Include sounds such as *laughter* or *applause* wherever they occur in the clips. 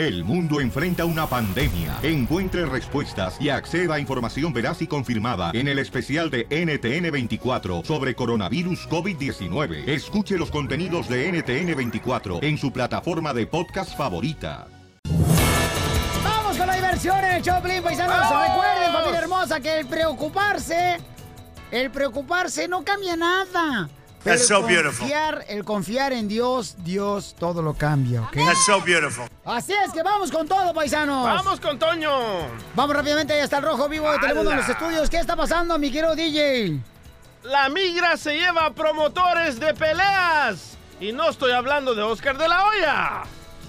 El mundo enfrenta una pandemia. Encuentre respuestas y acceda a información veraz y confirmada en el especial de NTN24 sobre coronavirus COVID-19. Escuche los contenidos de NTN24 en su plataforma de podcast favorita. Vamos con la diversión en el Choplin, paisanos. Recuerden, familia hermosa, que el preocuparse, el preocuparse no cambia nada. Pero That's el so beautiful. confiar, el confiar en Dios, Dios todo lo cambia, ¿ok? That's so beautiful. Así es que vamos con todo, paisanos. ¡Vamos con Toño! Vamos rápidamente hasta el rojo vivo de Telemundo en los estudios. ¿Qué está pasando, mi querido DJ? La migra se lleva a promotores de peleas. Y no estoy hablando de Oscar de la Hoya.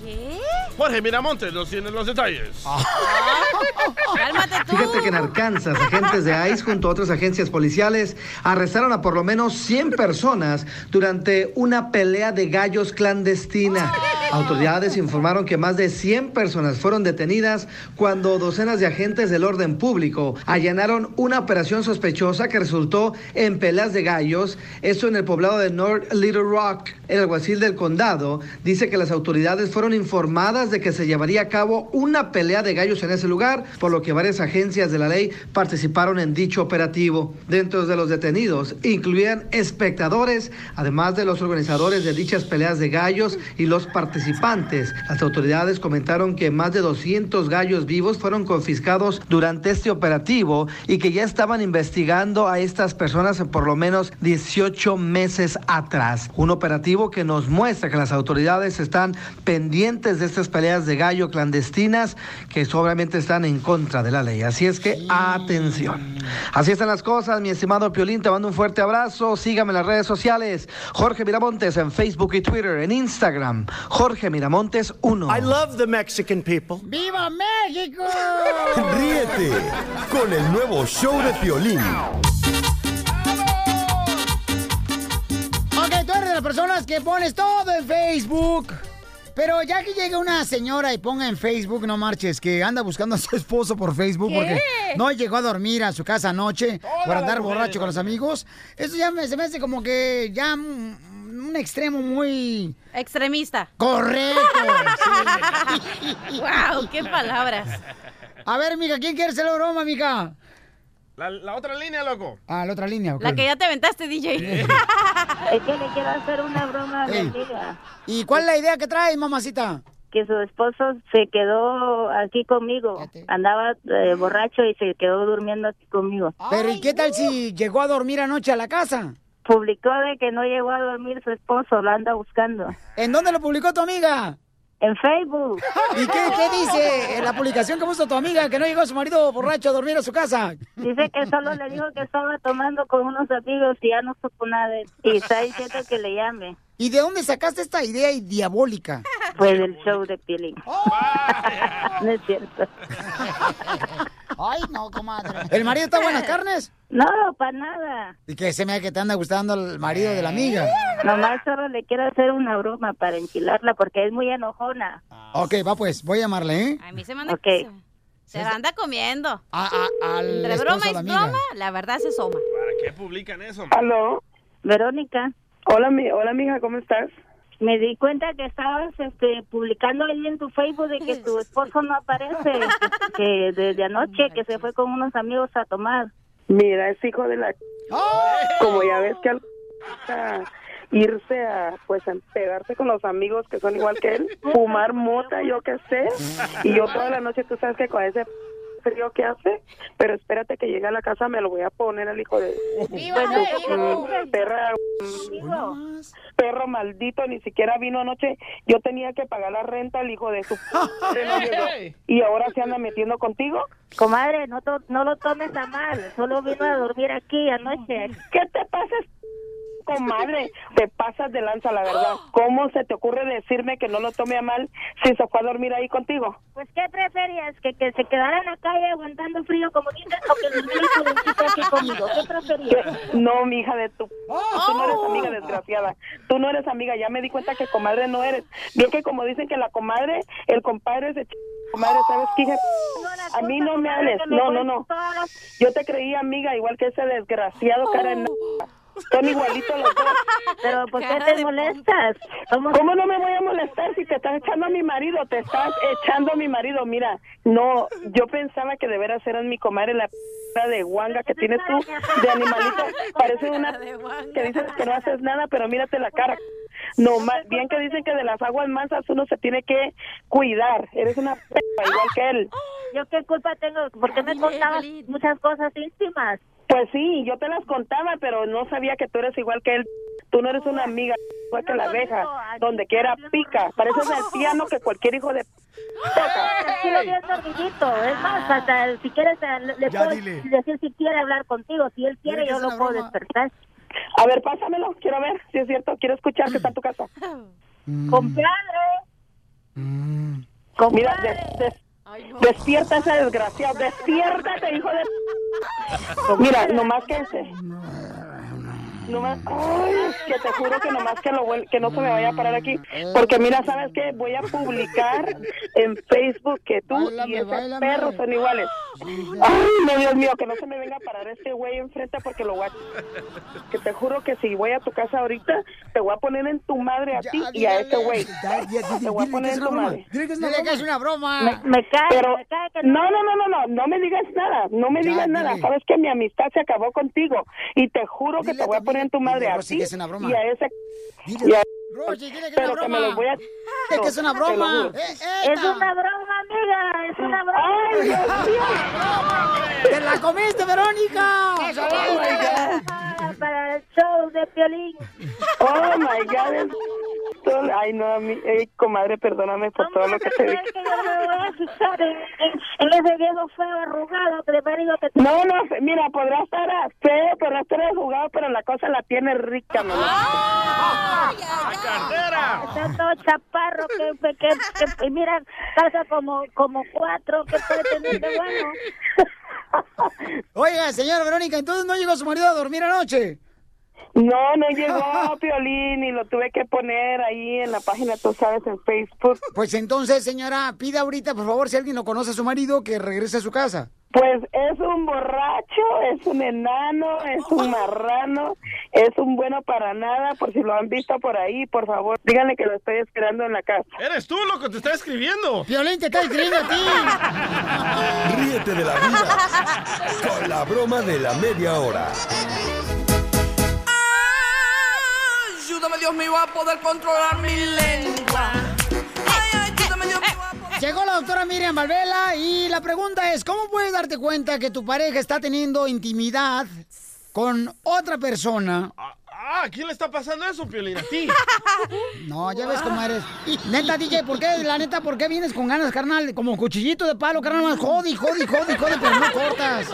¿Qué? Jorge Miramontes nos tiene los detalles. *laughs* Cálmate tú. Fíjate que en Arkansas, agentes de ICE junto a otras agencias policiales arrestaron a por lo menos 100 personas durante una pelea de gallos clandestina. Autoridades informaron que más de 100 personas fueron detenidas cuando docenas de agentes del orden público allanaron una operación sospechosa que resultó en peleas de gallos, esto en el poblado de North Little Rock. El alguacil del condado dice que las autoridades fueron informadas de que se llevaría a cabo una pelea de gallos en ese lugar, por lo que varias agencias de la ley participaron en dicho operativo. Dentro de los detenidos incluían espectadores, además de los organizadores de dichas peleas de gallos y los participantes. Las autoridades comentaron que más de 200 gallos vivos fueron confiscados durante este operativo y que ya estaban investigando a estas personas por lo menos 18 meses atrás. Un operativo que nos muestra que las autoridades están pendientes de estas peleas de gallo clandestinas que obviamente están en contra de la ley. Así es que atención. Así están las cosas, mi estimado Piolín, te mando un fuerte abrazo. Sígame en las redes sociales. Jorge Miramontes en Facebook y Twitter, en Instagram. Jorge Miramontes 1. I love the Mexican people. ¡Viva México! *laughs* Ríete con el nuevo show de Piolín. Las personas que pones todo en Facebook. Pero ya que llega una señora y ponga en Facebook, no marches, que anda buscando a su esposo por Facebook ¿Qué? porque no llegó a dormir a su casa anoche por andar borracho con los amigos. Eso ya me, se me hace como que ya un, un extremo muy Extremista. correcto. *laughs* wow, qué palabras. A ver, mija, ¿quién quiere hacer la broma, mija? La, la otra línea, loco. Ah, la otra línea. ok. La que ya te aventaste, DJ. *laughs* Es que le quiero hacer una broma a mi amiga. ¿Y cuál es la idea que traes, mamacita? Que su esposo se quedó aquí conmigo. Fíjate. Andaba eh, borracho y se quedó durmiendo aquí conmigo. Pero ¿y qué tal si llegó a dormir anoche a la casa? Publicó de que no llegó a dormir su esposo, lo anda buscando. ¿En dónde lo publicó tu amiga? En Facebook. ¿Y qué, qué dice en la publicación que puso tu amiga que no llegó su marido borracho a dormir a su casa? Dice que solo le dijo que estaba tomando con unos amigos y ya no supo nada. Y está diciendo que le llame. ¿Y de dónde sacaste esta idea diabólica? Pues del show de Piolín. *laughs* No es cierto. *laughs* Ay, no, comadre. *laughs* ¿El marido está buenas carnes? No, para nada. Y que se me que te anda gustando el marido de la amiga. Nomás solo le quiero hacer una broma para enchilarla porque es muy enojona. Ok, va pues, voy a llamarle, ¿eh? A mí se me anda... Ok. Se, la anda comiendo. A, a- al Entre broma y broma, la verdad se soma. ¿Para qué publican eso? Aló. Verónica, Hola, mi, hola, mija, ¿cómo estás? Me di cuenta que estabas este, publicando ahí en tu Facebook de que tu esposo no aparece, *laughs* que desde anoche que se fue con unos amigos a tomar. Mira, es hijo de la... Como ya ves que al... a irse a, pues, a pegarse con los amigos que son igual que él, fumar mota, yo qué sé, y yo toda la noche, tú sabes que con ese frío que hace, pero espérate que llegue a la casa, me lo voy a poner al hijo de... Perra, perro maldito, ni siquiera vino anoche. Yo tenía que pagar la renta al hijo de su *laughs* y ahora se anda metiendo contigo. comadre, no, to- no lo tomes a mal, solo vino a dormir aquí anoche. ¿Qué te pasa, comadre? Te pasas de lanza, la verdad. ¿Cómo se te ocurre decirme que no lo tome a mal si se fue a dormir ahí contigo? Pues, ¿qué preferías? ¿Que, que se quedara en la calle aguantando frío como dices o que durmiera jovencito aquí conmigo? ¿Qué preferías? No, mi hija de tu... Tú no eres amiga desgraciada. Tú no eres amiga. Ya me di cuenta que comadre no eres. Bien que como dicen que la comadre, el compadre se... ch- Comadre, ¿sabes qué? hija? A mí no me hables. No, no, no. Yo te creía amiga igual que ese desgraciado cara en... Son igualitos los dos. Pero ¿por qué Cara te molestas? ¿Cómo? ¿Cómo no me voy a molestar si te estás echando a mi marido? Te estás echando a mi marido. Mira, no, yo pensaba que de veras eras mi comadre la p de guanga que tienes tú de animalito. Parece una de guanga. que dices que no haces nada, pero mírate la cara. No, más bien que dicen que de las aguas mansas uno se tiene que cuidar. Eres una p igual que él. ¿Yo qué culpa tengo? ¿Por qué me contabas muchas cosas íntimas? Pues sí, yo te las contaba, pero no sabía que tú eres igual que él. Tú no eres una amiga igual que la abeja, donde quiera pica. Pareces el piano que cualquier hijo de toca. Tranquilo, bien dormidito. Es más, hasta el- si quieres, eh, le, le Ya, puedo dile. decir si quiere hablar contigo. Si él quiere, yo lo puedo broma. despertar. A ver, pásamelo, quiero ver si es cierto. Quiero escuchar que está en tu casa. Compadre. Mm. Mira, Compadre. des- des- Ay, no. despierta ese desgraciado. Despiértate, hijo de... Mira, nomás que ay, que te juro que nomás que, lo, que no se me vaya a parar aquí. Porque mira, ¿sabes qué? Voy a publicar en Facebook que tú y ese báilame. perro son iguales. Ay, no, Dios mío, que no se me venga a parar este güey enfrente porque lo voy a... Que te juro que si voy a tu casa ahorita, te voy a poner en tu madre a ti y a ese güey. Te voy a poner en tu madre. Dile que es una broma. Me, me cae, Pero me cae que no, no, no, no, no, no me digas nada, no me Ya, digas dile. nada. Sabes que mi amistad se acabó contigo y te juro que Dile te voy a poner en tu madre dile, a ti que es una broma. y a ese Dile, y a- Rosy, dile que es pero una que me broma. los voy a que es una broma. Eh, Es una broma, amiga. Es una broma. Ay, Dios mío. ¡Te la comiste, Verónica! Oh my God. Para, para el show de Piolín. Oh my God. Todo- Ay, no, a mí, ey, comadre, perdóname por todo lo que te ¿Cómo dije. crees que yo me voy a fijar en, en- en ese viejo feo arrugado que te... No, no, mira, podrá estar feo, podrá estar jugado, pero la cosa la tiene rica, mamá. ¡La cartera! Está todo chaparro que, que, que, que- y mira, pasa como, como cuatro que puede tener de bueno. Oiga, señora Verónica, entonces no llegó su marido a dormir anoche. No, no llegó *laughs* Piolín y lo tuve que poner ahí en la página, tú sabes, en Facebook. Pues entonces, señora, pida ahorita, por favor, si alguien lo conoce a su marido, que regrese a su casa. Pues es un borracho, es un enano, es un *laughs* marrano, es un bueno para nada, por si lo han visto por ahí, por favor, díganle que lo estoy esperando en la casa. Eres tú, loco, te está escribiendo. Violín te está escribiendo a ti. *laughs* Ríete de la vida con la broma de la media hora. Dios mío, a poder controlar mi lengua. Ay, ayúdame, Dios mío, a poder... Llegó la doctora Miriam Valvela y la pregunta es, ¿cómo puedes darte cuenta que tu pareja está teniendo intimidad con otra persona? Ah, ah, ¿a quién le está pasando eso, Piolín? ¿A ti? *laughs* No, ya ves cómo eres. Neta, DJ, ¿por qué? La neta, ¿por qué vienes con ganas, carnal? Como cuchillito de palo, carnal, más jodi, jodi, jodi, jodi, pero no cortas.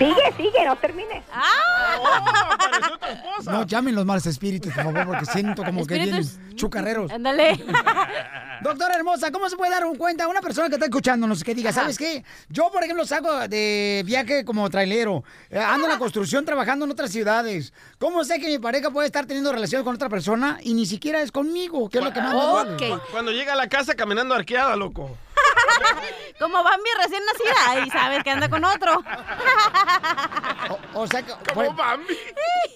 Sigue, sigue, no termine. ¡Oh, apareció tu esposa! No llamen los malos espíritus, por favor, porque siento como que Espíritus. vienen chucarreros. Ándale. *laughs* Doctora hermosa, ¿cómo se puede dar un cuenta una persona que está escuchándonos que diga, ¿sabes qué? Yo, por ejemplo, salgo de viaje como trailero, eh, ando en la construcción trabajando en otras ciudades. ¿Cómo sé que mi pareja puede estar teniendo relaciones con otra persona y ni siquiera es conmigo? ¿Qué es lo que más me duele? Cuando llega a la casa caminando arqueada, loco. *laughs* Como Bambi recién nacida y sabes que anda con otro. O, o sea, que, Como por- Bambi.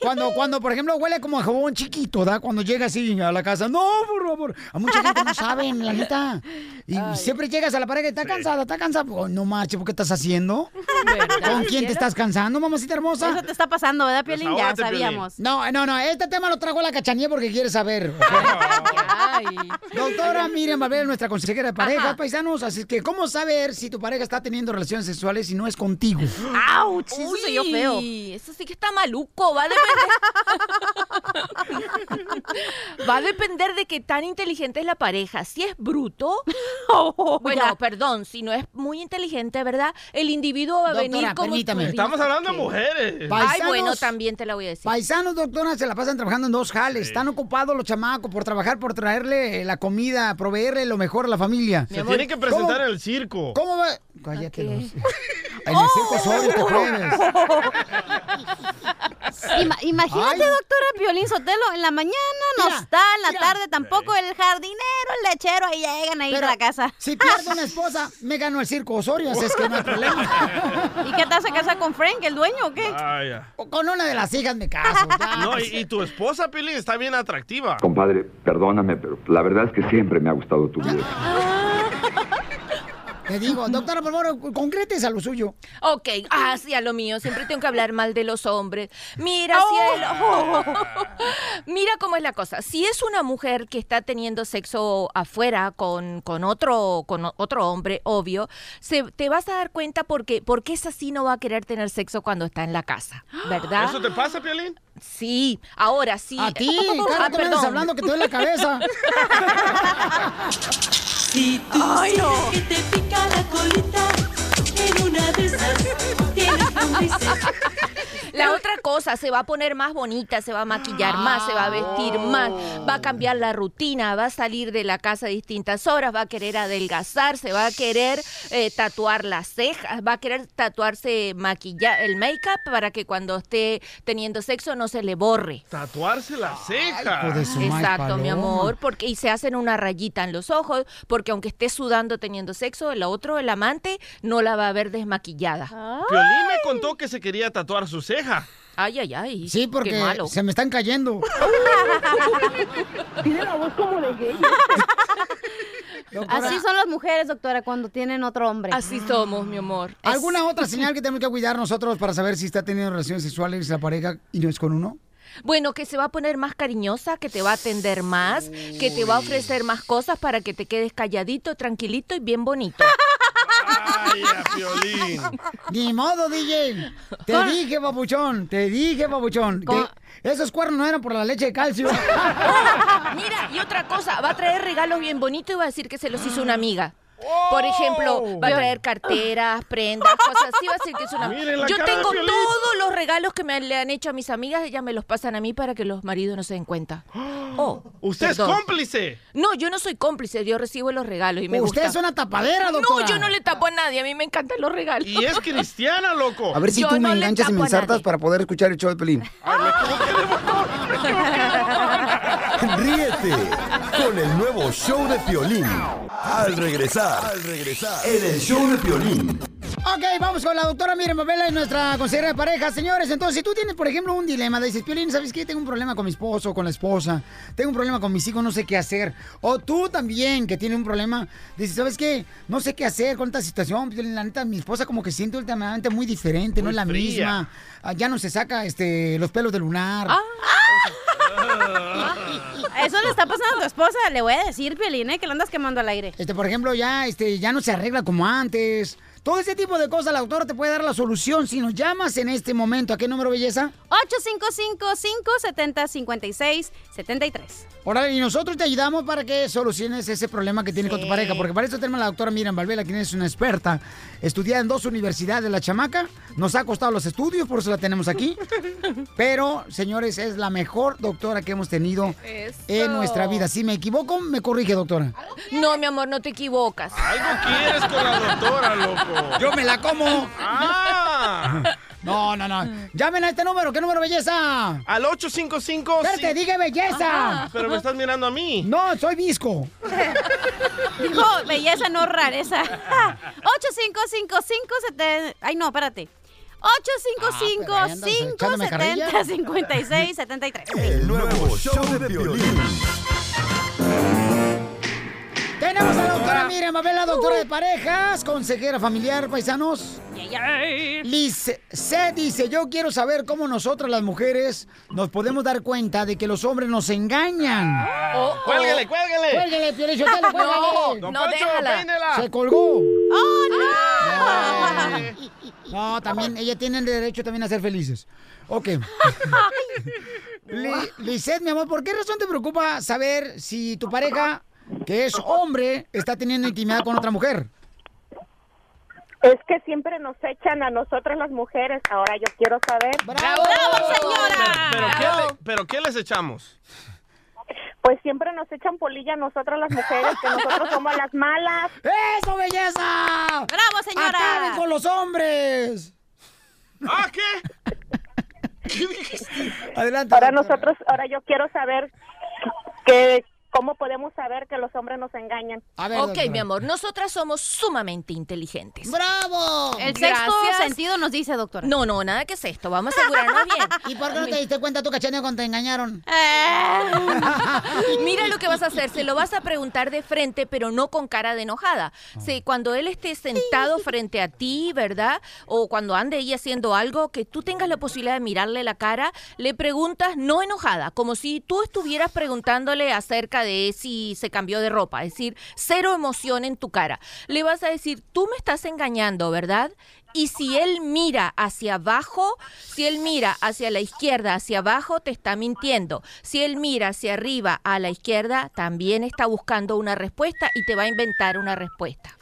cuando, cuando, por ejemplo, huele como a jabón chiquito, ¿da? Cuando llega así a la casa. No, por favor. A mucha gente no saben, la neta. Y siempre llegas a la pareja y está cansada, está cansada. Oh, no marche, ¿por qué estás haciendo? ¿Con quién te estás cansando, mamacita hermosa? Eso te está pasando, ¿verdad, Piolín? Ya Piolín. sabíamos. No, no, no, este tema lo trajo la cachanía porque quiere saber. *laughs* Ay. Doctora Miriam Valverde, nuestra consejera de pareja, Ajá. paisanos, así es que, ¿cómo saber si tu pareja está teniendo relaciones sexuales y no es contigo? *laughs* ¡Auch! Eso oyó feo. Eso sí que está maluco, va a depender. *laughs* va a depender de qué tan inteligente es la pareja. Si es bruto, *laughs* Oh, bueno, ya. perdón, si no es muy inteligente, ¿verdad? El individuo va a Doctora, venir como permítame. Estamos dices hablando de mujeres. Va- Ay, Paisanos- bueno, también te la voy a decir. Paisanos, doctora, se la pasan trabajando en dos jales. Están ocupados los chamacos por trabajar, por traerle la comida, proveerle lo mejor a la familia. Se tiene que presentar En el circo. ¿Cómo va? Cállate. *laughs* En el circo Sol este jueves. Ima- imagínate, Ay. doctora Piolín Sotelo, en la mañana no Mira, está, en la mira. tarde tampoco, el jardinero, el lechero, ahí llegan ahí Pero a la casa. Si pierdo una *laughs* esposa, me gano el circo Osorio, así es que no hay problema. *laughs* ¿Y qué te vas a casar con Frank, el dueño o qué? Vaya. O Con una de las hijas me caso. ya. No, y, y tu esposa, Pilín, está bien atractiva. Compadre, perdóname, pero la verdad es que siempre me ha gustado tu vida. Te digo, *laughs* doctora, por favor, concrétese a lo suyo. Ok, ah, sí, a lo mío. Siempre tengo que hablar mal de los hombres. Mira, cielo. *laughs* Mira cómo es la cosa. Si es una mujer que está teniendo sexo afuera con, con otro, con otro hombre, obvio, se, te vas a dar cuenta porque, porque esa sí no va a querer tener sexo cuando está en la casa, *gasps* ¿verdad? ¿Eso te pasa, Piolín? Sí, ahora sí. A ti, Ah, cara, tú me hablando que te duele la cabeza. *laughs* Si tú sientes que te pica la colita, en una de esas tienes lombrices. La otra cosa, se va a poner más bonita, se va a maquillar más, se va a vestir más, va a cambiar la rutina, va a salir de la casa a distintas horas, va a querer adelgazar, se va a querer eh, tatuar las cejas, va a querer tatuarse maquillar el make-up para que cuando esté teniendo sexo no se le borre. Tatuarse la ceja. hijo de su madre, Exacto, mi amor, porque y se hacen una rayita en los ojos, porque aunque esté sudando teniendo sexo, el otro, el amante, no la va a ver desmaquillada. Piolín me contó que se quería tatuar su Ay, ay, ay. Sí, Qué porque malo. se me están cayendo. *laughs* Tiene la voz como de gay. Doctora, Así son las mujeres, doctora, cuando tienen otro hombre. Así somos, mi amor. Es- ¿Alguna otra señal que tenemos que cuidar nosotros para saber si está teniendo relaciones sexuales la pareja y no es con uno? Bueno, que se va a poner más cariñosa, que te va a atender más, que te va a ofrecer más cosas para que te quedes calladito, tranquilito y bien bonito. *laughs* Piolín. Ni modo, DJ. Te Con- dije, papuchón. Te dije, papuchón. esos cuernos no eran por la leche de calcio. *laughs* Mira, y otra cosa, va a traer regalos bien bonitos y va a decir que se los hizo una amiga. Por ejemplo, va a traer carteras, *laughs* prendas, cosas así, va a decir que es una Yo tengo todos los regalos que me le han hecho a mis amigas, ellas me los pasan a mí para que los maridos no se den cuenta. *gasps* Oh, Usted perdón. es cómplice. No, yo no soy cómplice, yo recibo los regalos y me Usted gusta. es una tapadera, doctora. No, yo no le tapo a nadie, a mí me encantan los regalos. Y es cristiana, loco. A ver si Yo tú me no enganchas y me ensartas para poder escuchar el show de Pelín. *laughs* Ríete con el nuevo show de Piolín. Al regresar, al regresar, en el show de Piolín. Ok, vamos con la doctora Miriam Mabela, nuestra consejera de pareja. Señores, entonces, si tú tienes, por ejemplo, un dilema, dices, Piolín, ¿sabes qué? Tengo un problema con mi esposo, con la esposa, tengo un problema con mis hijos, no sé qué hacer. O tú también, que tienes un problema, dices, ¿sabes qué? No sé qué hacer con esta situación. Piolín, la neta, mi esposa como que siente últimamente muy diferente, no es la fría. misma. Ah, Ya no se saca este, los pelos de lunar. Ah. Eso le está pasando a tu esposa. Le voy a decir, Piolín, ¿eh? que lo andas quemando al aire. Este, por ejemplo, ya, este, ya no se arregla como antes. Todo ese tipo de cosas, la doctora te puede dar la solución si nos llamas en este momento. ¿A qué número, belleza? 855-570-5673. Ahora, y nosotros te ayudamos para que soluciones ese problema que tienes con tu pareja, porque para eso tenemos a la doctora Miriam Valvela, quien es una experta, estudiada en dos universidades, la chamaca, nos ha costado los estudios, por eso la tenemos aquí, *laughs* pero, señores, es la mejor doctora que hemos tenido Eso. en nuestra vida. Si me equivoco, me corrige, doctora. No, mi amor, no te equivocas. Algo quieres con la doctora, loco. Yo me la como. Ah. No, no, no. Llamen a este número. ¿Qué número, belleza? Al 855. Espérate, sí. dije belleza. Pero me estás mirando a mí. No, soy visco. Dijo, belleza, no rareza. 855-570... Ay, no, espérate. Ah, pero ahí andas echándome carrilla. 855-570-5673. El nuevo show de Piolín. Tenemos a la doctora Miriam Mabela, doctora de parejas, consejera familiar, paisanos. Liz C dice, yo quiero saber cómo nosotras las mujeres nos podemos dar cuenta de que los hombres nos engañan. Oh, oh. Cuélguele, cuélguele. Cuélguele, Piolín *laughs* cuélguele. Don No, Poncho, déjala. Se colgó. ¡Oh, no! *laughs* No, también, ella tiene el derecho también a ser felices. Ok. *laughs* Li- Lisette, mi amor, ¿por qué razón te preocupa saber si tu pareja, que es hombre, está teniendo intimidad con otra mujer? Es que siempre nos echan a nosotras las mujeres. Ahora yo quiero saber. ¡Bravo! señora! Pero, ¿qué le- ¿Pero qué les echamos? Pues siempre nos echan polilla a nosotras las mujeres, que nosotros somos las malas. ¡Eso, belleza! ¡Bravo, señora! ¡Acaben con los hombres! ¿Ah, qué? *laughs* Adelante. Ahora doctora. nosotros, ahora yo quiero saber que cómo podemos saber que los hombres nos engañan. ok, mi amor, nosotras somos sumamente inteligentes. ¡Bravo! El sexto Gracias. sentido nos dice, doctora. No, no, nada que sexto. Vamos a asegurarnos bien. *laughs* ¿Y por qué no te diste cuenta tú, cachaneo, cuando te engañaron? *laughs* Mira lo que vas a hacer, se lo vas a preguntar de frente, pero no con cara de enojada. Sí, cuando él esté sentado frente a ti, ¿verdad? O cuando ande ella haciendo algo, que tú tengas la posibilidad de mirarle la cara, le preguntas no enojada, como si tú estuvieras preguntándole acerca de si se cambió de ropa, es decir, cero emoción en tu cara. Le vas a decir, tú me estás engañando, ¿verdad? Y si él mira hacia abajo, si él mira hacia la izquierda, hacia abajo, te está mintiendo. Si él mira hacia arriba, a la izquierda, también está buscando una respuesta y te va a inventar una respuesta.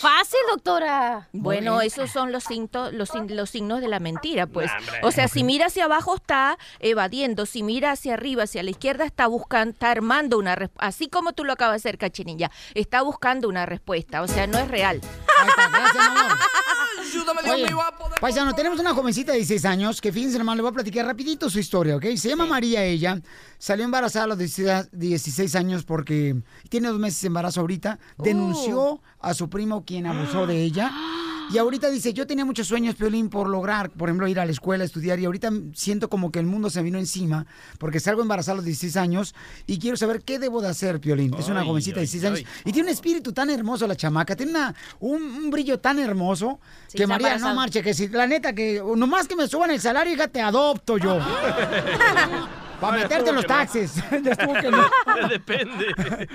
Fácil, doctora. Bueno, esos son los, signos, los, los signos de la mentira, pues. O sea, si mira hacia abajo está evadiendo, si mira hacia arriba, hacia la izquierda está buscando, está armando una respuesta, así como tú lo acabas de hacer, Cachinilla, está buscando una respuesta, o sea, no es real. Ahí está, gracias, mi amor. Ayúdame, Dios Oye, mío, a poder paisano, tenemos una jovencita de 16 años que, fíjense, hermano, le voy a platicar rapidito su historia, ¿ok? Se llama María ella, salió embarazada a los 16 16 años porque tiene dos meses de embarazo ahorita, denunció a su primo quien abusó de ella. *gasps* Y ahorita dice, yo tenía muchos sueños, Piolín, por lograr, por ejemplo, ir a la escuela, estudiar, y ahorita siento como que el mundo se vino encima, porque salgo embarazada a los 16 años, y quiero saber qué debo de hacer, Piolín. Es una Ay, jovencita de ay, 16 años, ay. y tiene un espíritu tan hermoso la chamaca, tiene una, un, un brillo tan hermoso, Sí, que María, no marche, que si, la neta, que nomás que me suban el salario, hija, te adopto yo. *laughs* *laughs* Para Ay, meterte en los no. taxes. *laughs* ya estuvo que no. Depende.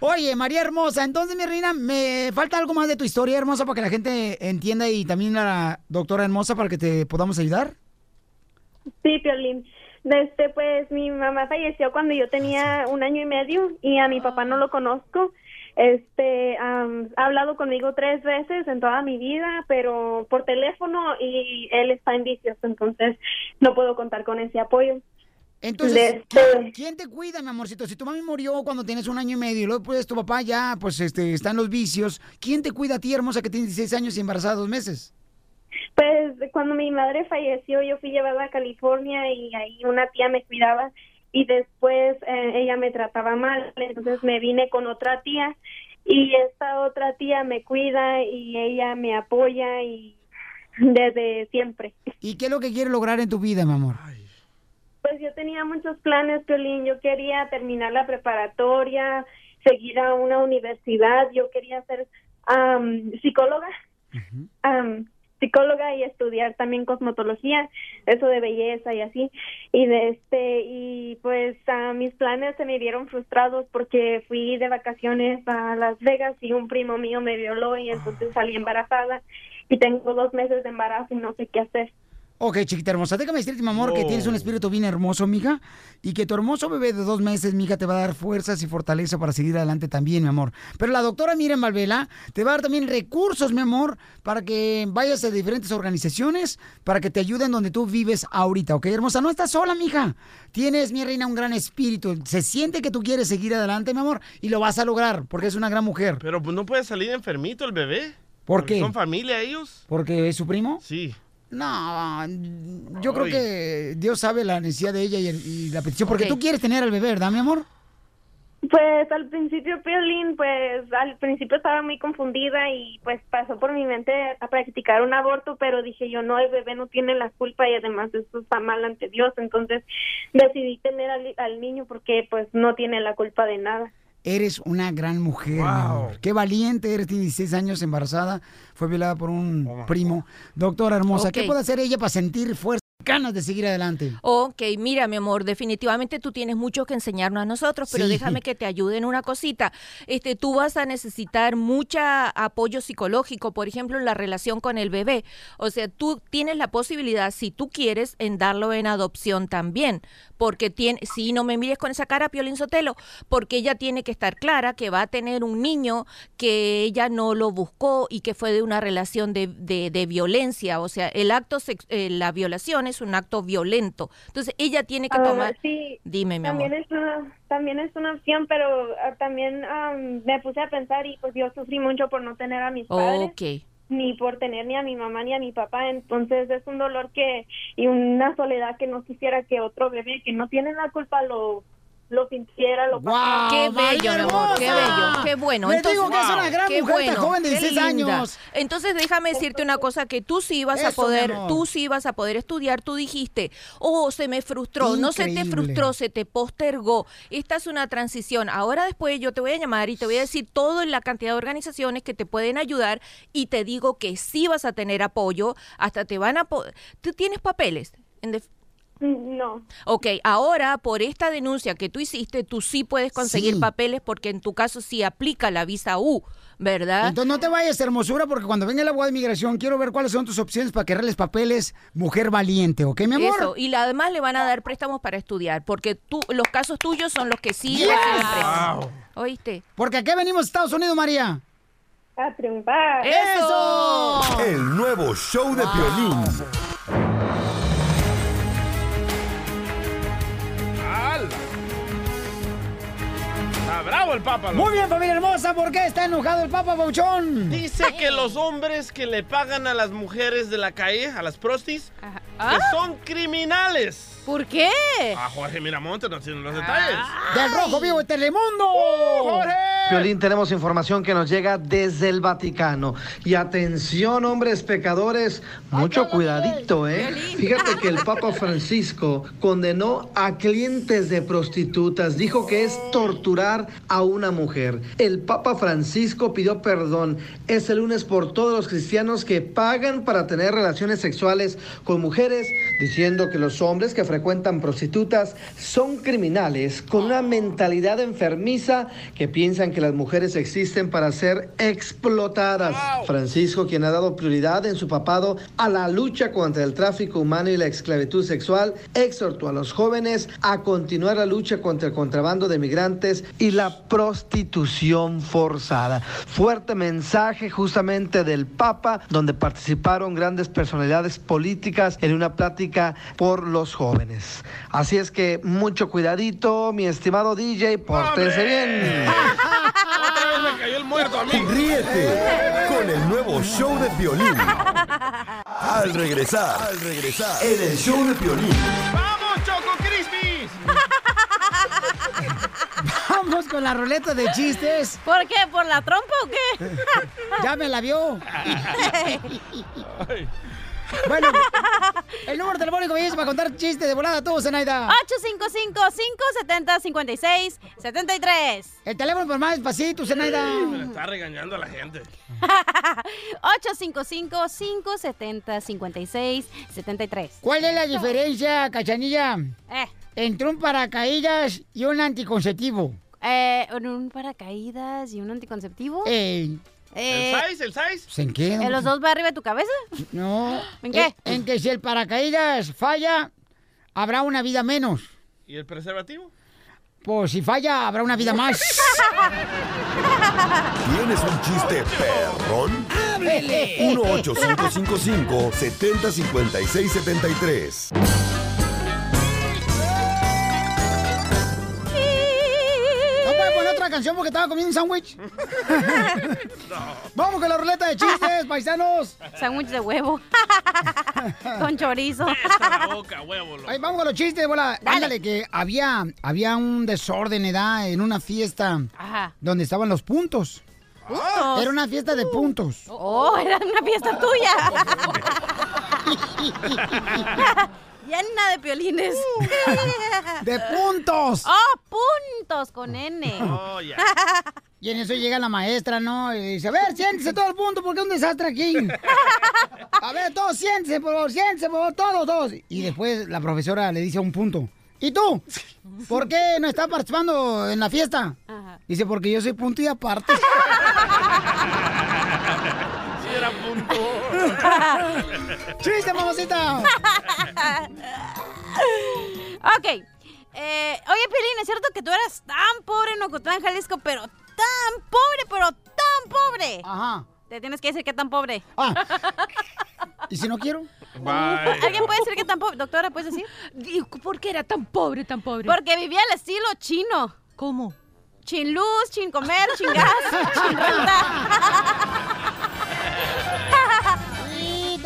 Oye, María Hermosa, entonces, mi reina, me falta algo más de tu historia hermosa para que la gente entienda y también la doctora Hermosa para que te podamos ayudar. Sí, Piolín. Este, pues mi mamá falleció cuando yo tenía un año y medio y a mi papá no lo conozco. Este, ha hablado conmigo tres veces en toda mi vida, pero por teléfono y él está en vicios, entonces no puedo contar con ese apoyo. Entonces, Este- ¿quién, quién te cuida, mi amorcito? Si tu mami murió cuando tienes un año y medio y luego pues tu papá ya pues este está en los vicios, ¿quién te cuida a ti, hermosa, que tienes 16 años y embarazada dos meses? Pues cuando mi madre falleció, yo fui llevada a California y ahí una tía me cuidaba y después eh, ella me trataba mal, entonces me vine con otra tía y esta otra tía me cuida y ella me apoya y desde siempre. ¿Y qué es lo que quieres lograr en tu vida, mi amor? Pues yo tenía muchos planes, Piolín. Yo quería terminar la preparatoria, seguir a una universidad. Yo quería ser am, psicóloga, am, psicóloga y estudiar también cosmetología, eso de belleza y así. Y de este y pues ah, mis planes se me vieron frustrados porque fui de vacaciones a Las Vegas y un primo mío me violó y entonces salí embarazada y tengo dos meses de embarazo y no sé qué hacer. Ok, chiquita hermosa, déjame decirte, mi amor, que tienes un espíritu bien hermoso, mija, y que tu hermoso bebé de dos meses, mija, te va a dar fuerzas y fortaleza para seguir adelante también, mi amor. Pero la doctora Miren Valvela te va a dar también recursos, mi amor, para que vayas a diferentes organizaciones, para que te ayuden donde tú vives ahorita, ¿ok, hermosa? No estás sola, mija. Tienes, mi reina, un gran espíritu. Se siente que tú quieres seguir adelante, mi amor, y lo vas a lograr, porque es una gran mujer. Pero pues no puede salir enfermito el bebé. ¿Por Porque qué? ¿Son familia ellos? ¿Porque es su primo? Sí. No, yo creo que Dios sabe la necesidad de ella y, el- y la petición. Porque tú quieres tener al bebé, ¿verdad, mi amor? Pues al principio, Piolín, pues al principio estaba muy confundida y pues pasó por mi mente a practicar un aborto, pero dije yo, no, el bebé no tiene la culpa y además eso está mal ante Dios, entonces decidí tener al, al niño porque pues no tiene la culpa de nada. Eres una gran mujer, mi amor. Qué valiente eres, tienes 16 años embarazada, fue violada por un primo. Doctora hermosa, ¿qué puede hacer ella para sentir fuerza, ganas de seguir adelante? Ok, mira, mi amor, definitivamente tú tienes mucho que enseñarnos a nosotros, pero Sí. déjame que te ayude en una cosita. Este, tú vas a necesitar mucha apoyo psicológico, por ejemplo, en la relación con el bebé. O sea, tú tienes la posibilidad, si tú quieres, en darlo en adopción también, porque tiene, si no me mires con esa cara, Piolín Sotelo, porque ella tiene que estar clara que va a tener un niño que ella no lo buscó y que fue de una relación de, de- de violencia. O sea, el acto, eh, la violación es un acto violento. Entonces, ella tiene que Ah, tomar... sí, Dime, mi amor. También es una, también es una opción, pero ah, también am, me puse a pensar y pues yo sufrí mucho por no tener a mis padres. Ok. ni por tener ni a mi mamá ni a mi papá, entonces es un dolor que y una soledad que no quisiera que otro bebé que no tiene la culpa lo lo sintiera, lo pasara. Qué bello, mi amor, qué bello, qué bueno. Le Entonces, digo que es una gran qué mujer, bueno, joven de qué 16 linda. años. Entonces déjame decirte una cosa que tú sí vas a Eso, mi poder, tú sí vas a poder estudiar. Tú dijiste, oh, se me frustró, no se te frustró, se te postergó. Esta es una transición. Ahora después yo te voy a llamar y te voy a decir toda la cantidad de organizaciones que te pueden ayudar y te digo que sí vas a tener apoyo, hasta te van a, tú tienes papeles. En No. Ok, ahora por esta denuncia que tú hiciste, tú sí puedes conseguir Sí. papeles porque en tu caso sí aplica la visa U, ¿verdad? Entonces no te vayas, hermosura, porque cuando venga el abogado de migración quiero ver cuáles son tus opciones para que arregles papeles, mujer valiente, ¿ok, mi amor? Eso, y la- además le van a dar préstamos para estudiar, porque tú, los casos tuyos son los que sí Yes. préstamos. ¿Oíste? Porque aquí venimos a Estados Unidos, María. A triunfar. ¡Eso! El nuevo show de Piolín. El Papa. loco. Muy bien, familia hermosa, ¿por qué está enojado el Papa Bauchón? Dice que los hombres que le pagan a las mujeres de la calle, a las prostis, Ah. que son criminales. ¿Por qué? A Jorge Miramonte no tiene los detalles. Del Rojo Vivo de Telemundo. ¡Jorge! Violín, tenemos información que nos llega desde el Vaticano. Y atención, hombres pecadores, mucho cuidadito, ¿eh? Fíjate que el Papa *laughs* Francisco condenó a clientes de prostitutas, dijo que es torturar a una mujer. El Papa Francisco pidió perdón ese lunes por todos los cristianos que pagan para tener relaciones sexuales con mujeres, diciendo que los hombres que frecuentan prostitutas son criminales con una mentalidad enfermiza que piensan que las mujeres existen para ser explotadas. Francisco, quien ha dado prioridad en su papado a la lucha contra el tráfico humano y la esclavitud sexual, exhortó a los jóvenes a continuar la lucha contra el contrabando de migrantes y la prostitución forzada. Fuerte mensaje justamente del Papa, donde participaron grandes personalidades políticas en una plática por los jóvenes. Así es que mucho cuidadito, mi estimado DJ, pórtense bien. Otra vez me cayó el muerto a mí. Ríete con el nuevo show de Piolín. Al regresar, al regresar, en el show de Piolín. ¡Vamos, Choco Crispis! Vamos con la ruleta de chistes. ¿Por qué? ¿Por la trompa o qué? *laughs* Ya me la vio. Bueno, el número telefónico es para contar chistes de volada tú, Zenaida. 855-570-5673. El teléfono por más despacito, Zenaida. Me está regañando a la gente. *laughs* 855-570-5673. ¿Cuál es la diferencia, Cachanilla, Eh, entre un paracaídas y un anticonceptivo? Eh, un paracaídas y un anticonceptivo. Eh, ¿El size? ¿El size? ¿En qué? ¿En los dos va arriba de tu cabeza? No. *laughs* ¿En qué? En, en que si el paracaídas falla, habrá una vida menos. ¿Y el preservativo? Pues si falla, habrá una vida más. *laughs* ¿Tienes un chiste perrón? ¡Háblele! 1 855 70 56 73 canción porque estaba comiendo un sándwich? *laughs* Vamos con la ruleta de chistes, *laughs* paisanos. Sándwich de huevo. *laughs* Con chorizo. Esta la boca, huevo. loco. Ay, vamos con los chistes, bola. Dale. Ándale, que había, había un desorden, edad, en una fiesta Ajá. donde estaban los puntos. Puntos. Era una fiesta de puntos. Oh, era una fiesta tuya. Llena de piolines. *laughs* ¡De puntos! Oh, puntos con N. Oh, ya. *laughs* Y en eso llega la maestra, ¿no? Y dice, a ver, siéntese todo el punto porque es un desastre aquí. *laughs* A ver, todos siéntese, por favor, siéntese, por favor, todos, todos. Y después la profesora le dice a un punto, ¿y tú? ¿Por qué no estás participando en la fiesta? Ajá. Dice, porque yo soy punto y aparte. Sí, era punto. *laughs* ¡Chiste, mamacita! Ok. Eh, oye, Piolín, ¿es cierto que tú eras tan pobre en Ocotlán, Jalisco, pero tan pobre, pero tan pobre? Ajá. Te tienes que decir que tan pobre. Ah. ¿Y si no quiero? Bye. ¿Alguien puede decir que tan pobre? Doctora, ¿puedes decir? ¿Por qué era tan pobre, tan pobre? Porque vivía al estilo chino. ¿Cómo? Chin luz, chin comer, chin gas, *laughs* chin renta.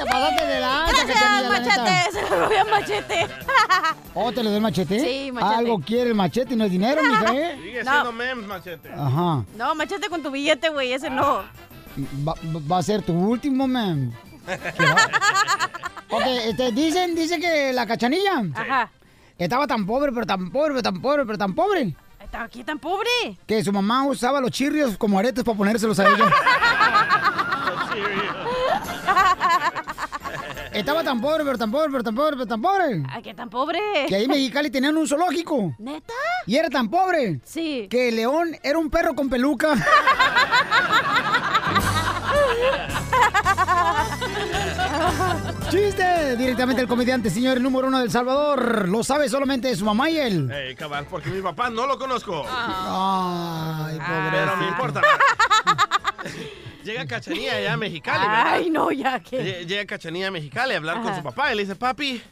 Neta. Machete, se lo a Machete. *laughs* ¿O te le doy el machete? Sí, machete. Algo quiere el machete y no es dinero, mija, ¿eh? *laughs* Sigue No. siendo memes, machete. Ajá. No, Machete con tu billete, güey, ese no. Va, va a ser tu último, man. ¿Qué va? Ok, este, dicen, dice que la cachanilla Ajá. estaba tan pobre, pero tan pobre, pero tan pobre, pero tan pobre, ¿Estaba aquí tan pobre? que su mamá usaba los chirrios como aretes para ponérselos a ella. *laughs* Estaba tan pobre, pero tan pobre, pero tan pobre, pero tan pobre. ¿A qué tan pobre? Que ahí en Mexicali tenían un zoológico. ¿Neta? Y era tan pobre. Sí. Que el león era un perro con peluca. *laughs* ¡Chiste! Directamente el comediante, señor número uno del Salvador. Lo sabe solamente su mamá y él. Ey, cabal, porque mi papá no lo conozco. Ay, pobre. Pero me importa. *laughs* Llega Cachanilla allá a Mexicali, ¿verdad? Ay, no, ya que. Lle- Llega Cachanilla a Mexicali a hablar con su papá y le dice, papi,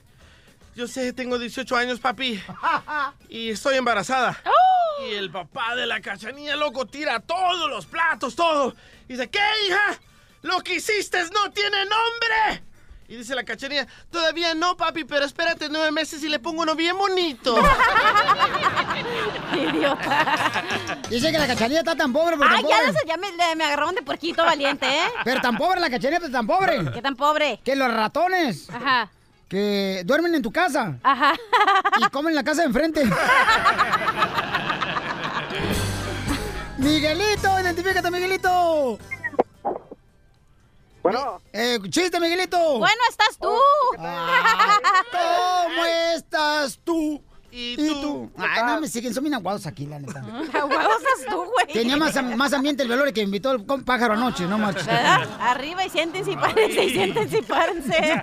yo sé, tengo 18 años, papi, *laughs* y estoy embarazada. ¡Oh! Y el papá de la Cachanilla, loco, tira todos los platos, todo. Y dice, ¿qué, hija? Lo que hiciste no tiene nombre. Y dice la Cachanilla, todavía no, papi, pero espérate nueve meses y le pongo uno bien bonito. *laughs* Idiota. Dice que la cachanilla está tan pobre, pero Ay, ya, pobre. no sé, ya me, me agarraron de puerquito valiente, ¿eh? Pero tan pobre la cachanilla, pero tan pobre. ¿Qué tan pobre? Que los ratones. Ajá. Que duermen en tu casa. Ajá. Y comen en la casa de enfrente. *laughs* Miguelito, identifícate, Miguelito. Bueno. Eh, chiste, Miguelito. Bueno, estás tú. ¿Cómo estás tú? ¿Y tú? Ay, no me siguen, son bien aguados aquí, la neta. *laughs* Aguados estás tú, güey. Tenía más, más ambiente el velorio que invitó el com- pájaro anoche, no marches. ¿Verdad? Arriba y siéntense y párense y siéntense y párense. *laughs*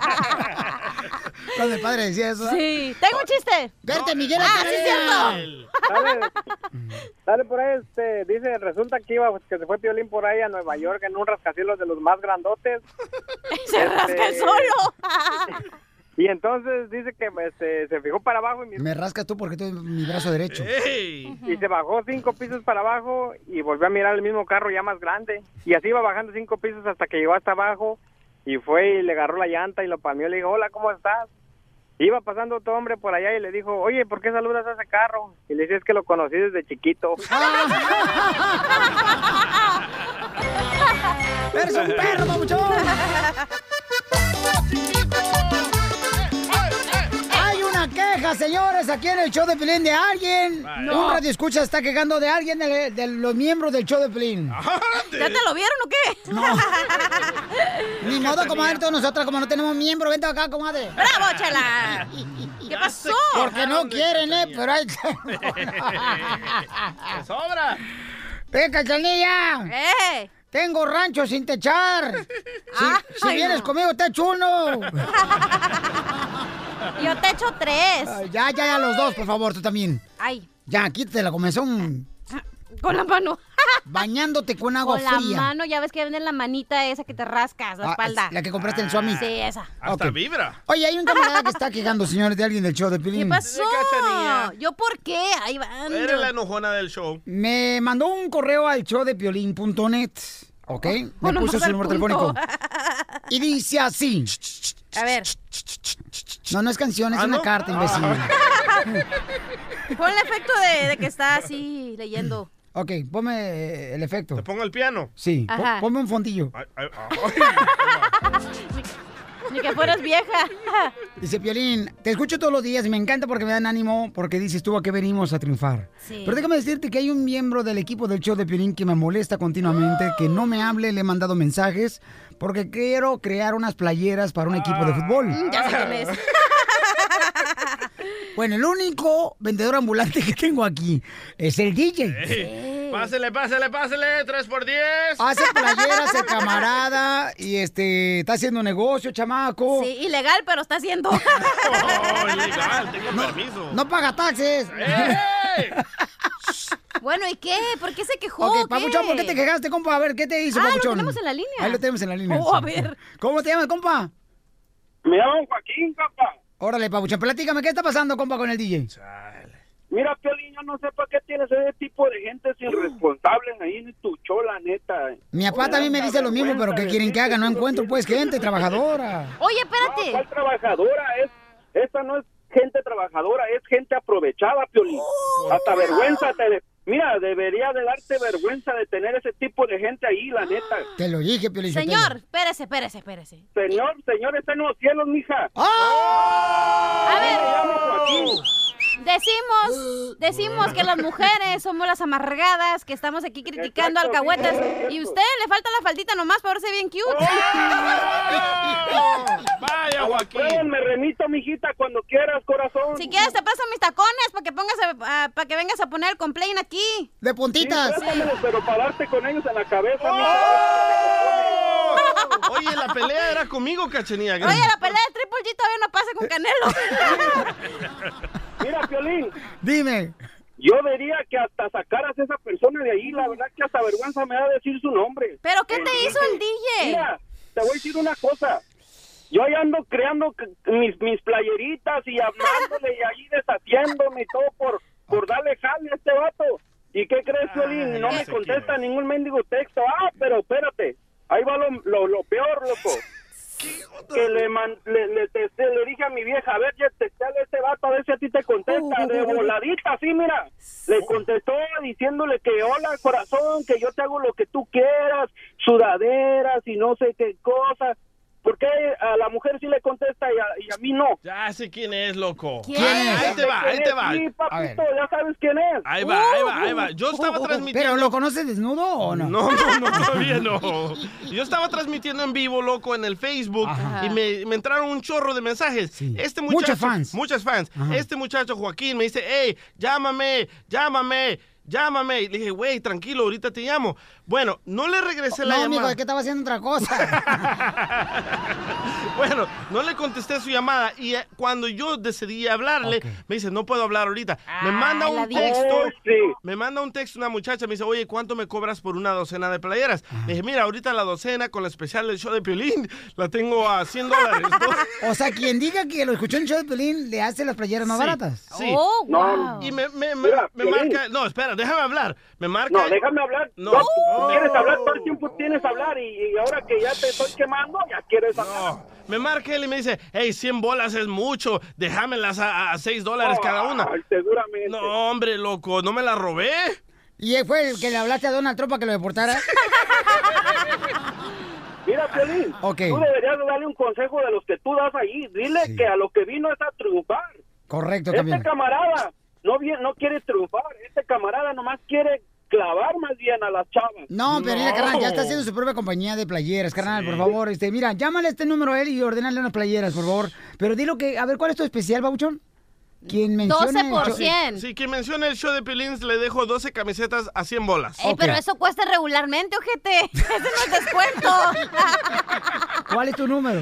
Cuando el padre decía eso. Sí. Tengo un chiste. Verte, Miguel. Ah, sí, cierto. Dale, *laughs* dale por ahí, este, dice, resulta que iba, que se fue Piolín por ahí a Nueva York en un rascacielos de los más grandotes. Se rasca el solo. Y entonces dice que este, se fijó para abajo y, mi- Me rascas tú porque tú mi brazo derecho. y se bajó cinco pisos para abajo y volvió a mirar el mismo carro ya más grande. Y así iba bajando cinco pisos hasta que llegó hasta abajo y fue y le agarró la llanta y lo palmeó y le dijo, hola, ¿cómo estás? Iba pasando otro hombre por allá y le dijo, oye, ¿por qué saludas a ese carro? Y le dice, es que lo conocí desde chiquito. *laughs* ¡Eres un perro, papuchón! *laughs* Una queja, señores, aquí en el show de Pelín de alguien. No. Un radio escucha está quejando de alguien de, de los miembros del show de Pelín. ¿Ya te lo vieron o qué? No. Ni modo, comadre, todos nosotros como no tenemos miembro, vente acá, comadre. ¡Bravo, chela! *laughs* ¿Qué pasó? Porque no quieren, ¿eh? Pero hay... *laughs* ¡Me sobra! ¡Eh, cachanilla! ¡Eh! Tengo rancho sin techar. *laughs* Si, Ah, si ay, vienes no. conmigo, te echo uno. Yo te echo tres. Ay, ya, ya, ya, los dos, por favor, tú también. Ay, Ya, quítate la comezón. con la mano. *laughs* Bañándote con agua Con la fría. mano, ya ves que venden la manita esa que te rascas la Ah, espalda. la que compraste en Suami. Sí, esa. Hasta vibra. Oye, hay un *laughs* camarada que está quejando, señores, de alguien del show de ¿Qué Pilín. pasó? Cachanilla. ¿Yo por qué? Ahí van. Eres la enojona del show. Me mandó un correo al show de piolín.net, ¿ok? Me Bueno, puso su número punto. telefónico. *laughs* Y dice así. A ver, No, no es canción, es Ah, una ¿no? carta, imbécil. *laughs* pon el efecto de, de que está así leyendo. Ok, ponme el efecto. Te pongo el piano. Sí, Ajá. ponme un fondillo. Ay, ay, ay. *laughs* Ni que fueras vieja. *laughs* Dice Piolín, te escucho todos los días y me encanta porque me dan ánimo, porque dices tú a qué venimos a triunfar. Sí. Pero déjame decirte que hay un miembro del equipo del show de Piolín que me molesta continuamente, que no me hable, le he mandado mensajes, porque quiero crear unas playeras para un equipo de fútbol. Mm, Ya sé quién es. *laughs* Bueno, el único vendedor ambulante que tengo aquí es el DJ. Ey, Pásele, pásele, pásele. 3 por 10. Hace playeras *laughs* el camarada y este está haciendo negocio, chamaco. Sí, ilegal, pero está haciendo. *laughs* Oh, ilegal, tengo permiso. No paga taxes. ¡Ey! *laughs* bueno, ¿y qué? ¿Por qué se quejó? Ok? Papuchón, ¿por qué te quejaste, compa? A ver, ¿qué te hizo, Ah, ¿lo Papuchón? tenemos en la línea? Ahí lo tenemos en la línea. Oh, a ver. ¿Cómo te llamas, compa? Me llamo Joaquín, papá. Órale, Papuchón, platícame, ¿qué está pasando, compa, con el DJ? Mira, Piolín, yo no sé para qué tienes ese tipo de gente irresponsable ahí en tu chola, neta. Mi papá también me dice lo mismo, pero ¿qué quieren que haga? No encuentro pues gente trabajadora. Oye, espérate. No, ¿cuál trabajadora? Es, esta no es gente trabajadora, es gente aprovechada, Piolín. Hasta vergüenza te... Mira, debería de darte vergüenza de tener ese tipo de gente ahí, la neta. Te lo dije, Piolín. Señor, espérese, espérese, espérese. Señor, señor, está en los cielos, mija. ¡Ah! A ver. Me llamo Joaquín. Decimos, decimos que las mujeres somos las amargadas, que estamos aquí criticando Exacto, alcahuetas. sí, Y usted le falta la faldita nomás para verse bien cute. *laughs* Vaya, Joaquín. Me remito, mijita, cuando quieras, corazón. Si quieres te paso mis tacones para que pongas a- a- para que vengas a poner el complaint aquí. De Sí, puntitas. préstamelo, pero para darte con ellos en la cabeza, mija. Oye, la pelea era conmigo, Cachanía. Oye, la pelea de Triple G todavía no pasa con Canelo. *laughs* Mira, Piolín, Dime. yo diría que hasta sacaras a esa persona de ahí, la verdad que hasta vergüenza me da decir su nombre. ¿Pero qué te hizo el DJ? Mira, te voy a decir una cosa. Yo ahí ando creando mis, mis playeritas y hablándole y ahí deshaciéndome y todo por, por darle jale a este vato. ¿Y qué crees, Piolín? No me contesta ningún mendigo texto. Ah, pero espérate. Ahí va lo, lo, lo peor, loco. *laughs* Que le, man- le, le, le dije a mi vieja, a ver, ya texteale a este vato, a ver si a ti te contesta. De *laughs* voladita, así, mira. Le contestó diciéndole que, hola, corazón, que yo te hago lo que tú quieras, sudaderas y no sé qué cosas. ¿Por qué a la mujer sí le contesta y a, y a mí no? Ya sé quién es, loco. ¿Quién Ahí es? te va, ahí te va. Sí, papito, ya sabes quién es. Ahí va, ahí va, ahí va. Yo estaba transmitiendo. ¿Pero lo conoces desnudo o no? No, no, no, todavía no. Yo estaba transmitiendo en vivo, loco, en el Facebook Ajá. y me, me entraron un chorro de mensajes. Sí. Este muchacho, Muchos fans. Muchos fans. Ajá. Este muchacho, Joaquín, me dice, hey, llámame, llámame, llámame. Y le dije, güey, tranquilo, ahorita te llamo. Bueno, no le regresé la No, amigo, llamada. es que estaba haciendo otra cosa. *laughs* Bueno, no le contesté su llamada y eh, cuando yo decidí hablarle, me dice, no puedo hablar ahorita. me manda Ah, la un texto, Oh, sí. me manda un texto una muchacha, me dice, oye, ¿cuánto me cobras por una docena de playeras? Le dije, mira, ahorita la docena con la especial del show de Piolín la tengo a 100 dólares. ¿no? *laughs* O sea, quien diga que lo escuchó en el show de Pelín le hace las playeras más Sí, baratas. Sí. Oh, No, wow. Y me, me, me, Mira, me Piolín. marca, no, espera, déjame hablar. Me marca. No, déjame hablar. No. No, tú quieres hablar todo el tiempo, tienes que hablar y, y ahora que ya te estoy quemando, ya quieres hablar. No, me marca él y me dice, hey, 100 bolas es mucho, déjamelas a, a 6 dólares cada una. Ay, seguramente. No, hombre, loco, ¿no me la robé? ¿Y él fue el que le hablaste a Donald Trump para que lo deportara? *laughs* Mira, Piolín, Ok. tú deberías de darle un consejo de los que tú das ahí. Dile Sí. que a lo que vino es a triunfar. Correcto, Este camarada no, bien, no quiere triunfar. Este camarada nomás quiere clavar más bien a las chavas. No, pero mira, No. carnal, ya está haciendo su propia compañía de playeras, carnal, Sí. por favor. Este, mira, llámale a este número a él y ordenale unas playeras, por favor. Pero dilo que, a ver, ¿cuál es tu especial, Babuchón? ¿Quién menciona 12 el por show- 100. Sí, quien mencione el show de Piolín le dejo 12 camisetas a 100 bolas. Eh, Ok. pero eso cuesta regularmente, ojete. *laughs* Ese no es descuento. *laughs* ¿Cuál es tu número?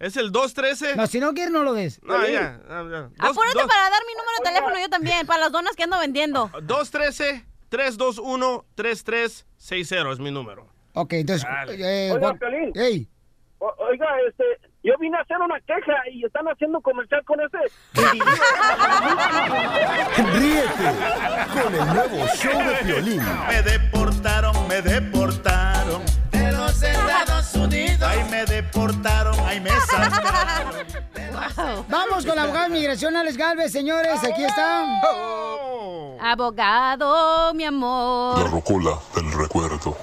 Es el 213. No, si no quieres, no lo des. No, ya, ya, ya. Dos- Apúrate dos- para dar mi número de teléfono yo también, para las donas que ando vendiendo. 213-321-3360 es mi número. Ok, entonces. Eh, Oiga, Juan- Piolín. Ey, O- oiga, este, yo vine a hacer una queja y están haciendo comercial con ese. *laughs* Ríete con el nuevo show de Piolín. Me deportaron, me deportaron de los Estados Unidos. Ay, me deportaron, ay, me sacaron. *laughs* vamos con la abogada de migración, Alex Galvez, señores. Aquí está. Abogado, mi amor. rocola del recuerdo.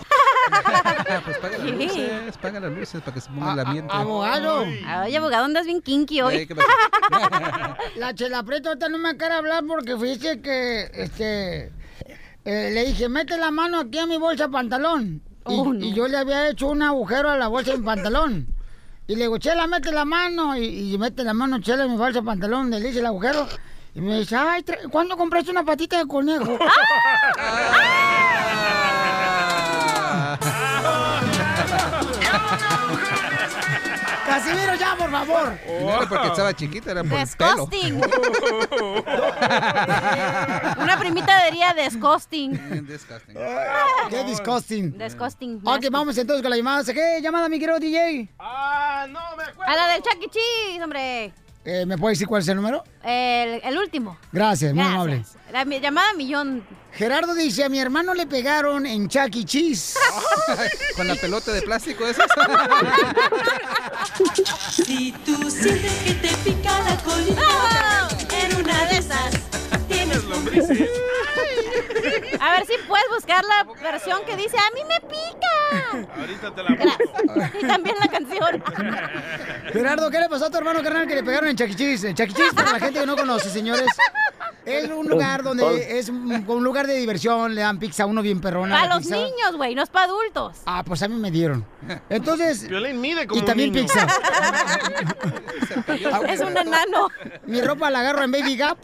*laughs* pues paga las luces, paga las luces para que se ponga el ambiente. Abogado. Ay, abogado, andas bien kinky hoy. Ey, ¿qué pasa? *laughs* La chela preta ahorita no me quiere hablar porque fíjese que, este, eh, le dije, mete la mano aquí a mi bolsa de Y, Oh, no. y yo le había hecho un agujero a la bolsa de mi pantalón. Y le digo, Chela, mete la mano. Y, y mete la mano, Chela, en mi bolsa de pantalón, le hice el agujero. Y me dice, ay, ¿cuándo compraste una patita de conejo? *laughs* Casimiro, ya, por favor. No era porque estaba chiquita, era por el pelo. Disgusting. *laughs* Una primita diría disgusting. Disgusting. Qué disgusting. Disgusting. Ok, vamos entonces con la llamada. ¿Qué llamada, mi querido DJ? Ah, no me acuerdo. A la del Chuck E. Cheese, hombre. Eh, ¿Me puede decir cuál es el número? El, el último. Gracias, muy Gracias. amable. La mi- llamada millón. Gerardo dice, a mi hermano le pegaron en Chuck E. Cheese. Con la pelota de plástico esas. *laughs* Si tú sientes que te pica la colita, en una de esas tienes lombrices. *laughs* A ver si puedes buscar la versión que dice, a mí me pica. Ahorita te la Y también la canción. *laughs* Gerardo, ¿qué le pasó a tu hermano carnal que le pegaron en. Cheese? En. Cheese, para la gente que no conoce, señores, es un lugar donde es un, lugar de diversión, le dan pizza a uno bien perrona. Para los pizza. niños, güey, no es para adultos. Ah, pues a mí me dieron. Entonces, Violín mide como y un también niño. pizza. *laughs* Es un enano. Mi ropa la agarro en Baby Gap.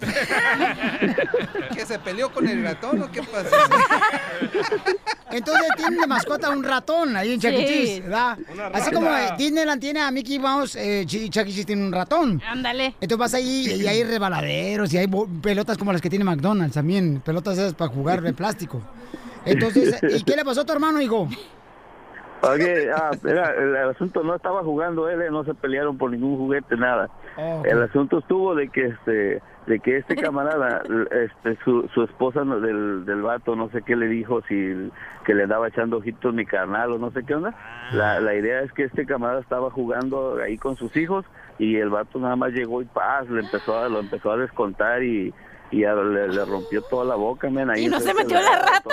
¿Que se peleó con el ratón o qué pasó? *laughs* Entonces tienen de mascota un ratón ahí en E. Sí. Una Así como eh, Disneyland tiene a Mickey Mouse, eh, E. Tiene un ratón. Ándale. Entonces vas ahí y hay rebaladeros y hay pelotas como las que tiene McDonald's también, pelotas esas para jugar de plástico. Entonces, ¿y qué le pasó a tu hermano, hijo? Oye, ah, mira, el, el asunto no estaba jugando él, eh, no se pelearon por ningún juguete, nada. Oh, ok. El asunto estuvo de que este de que este *laughs* camarada, este su, su esposa no- del, del vato, no sé qué le dijo, si que le andaba echando ojitos mi carnal o no sé qué onda. La, la idea es que este camarada estaba jugando ahí con sus hijos y el vato nada más llegó y paz, le empezó a, lo empezó a descontar y, y a- le, le rompió toda la boca, men, ahí ¿Y no se metió la rata?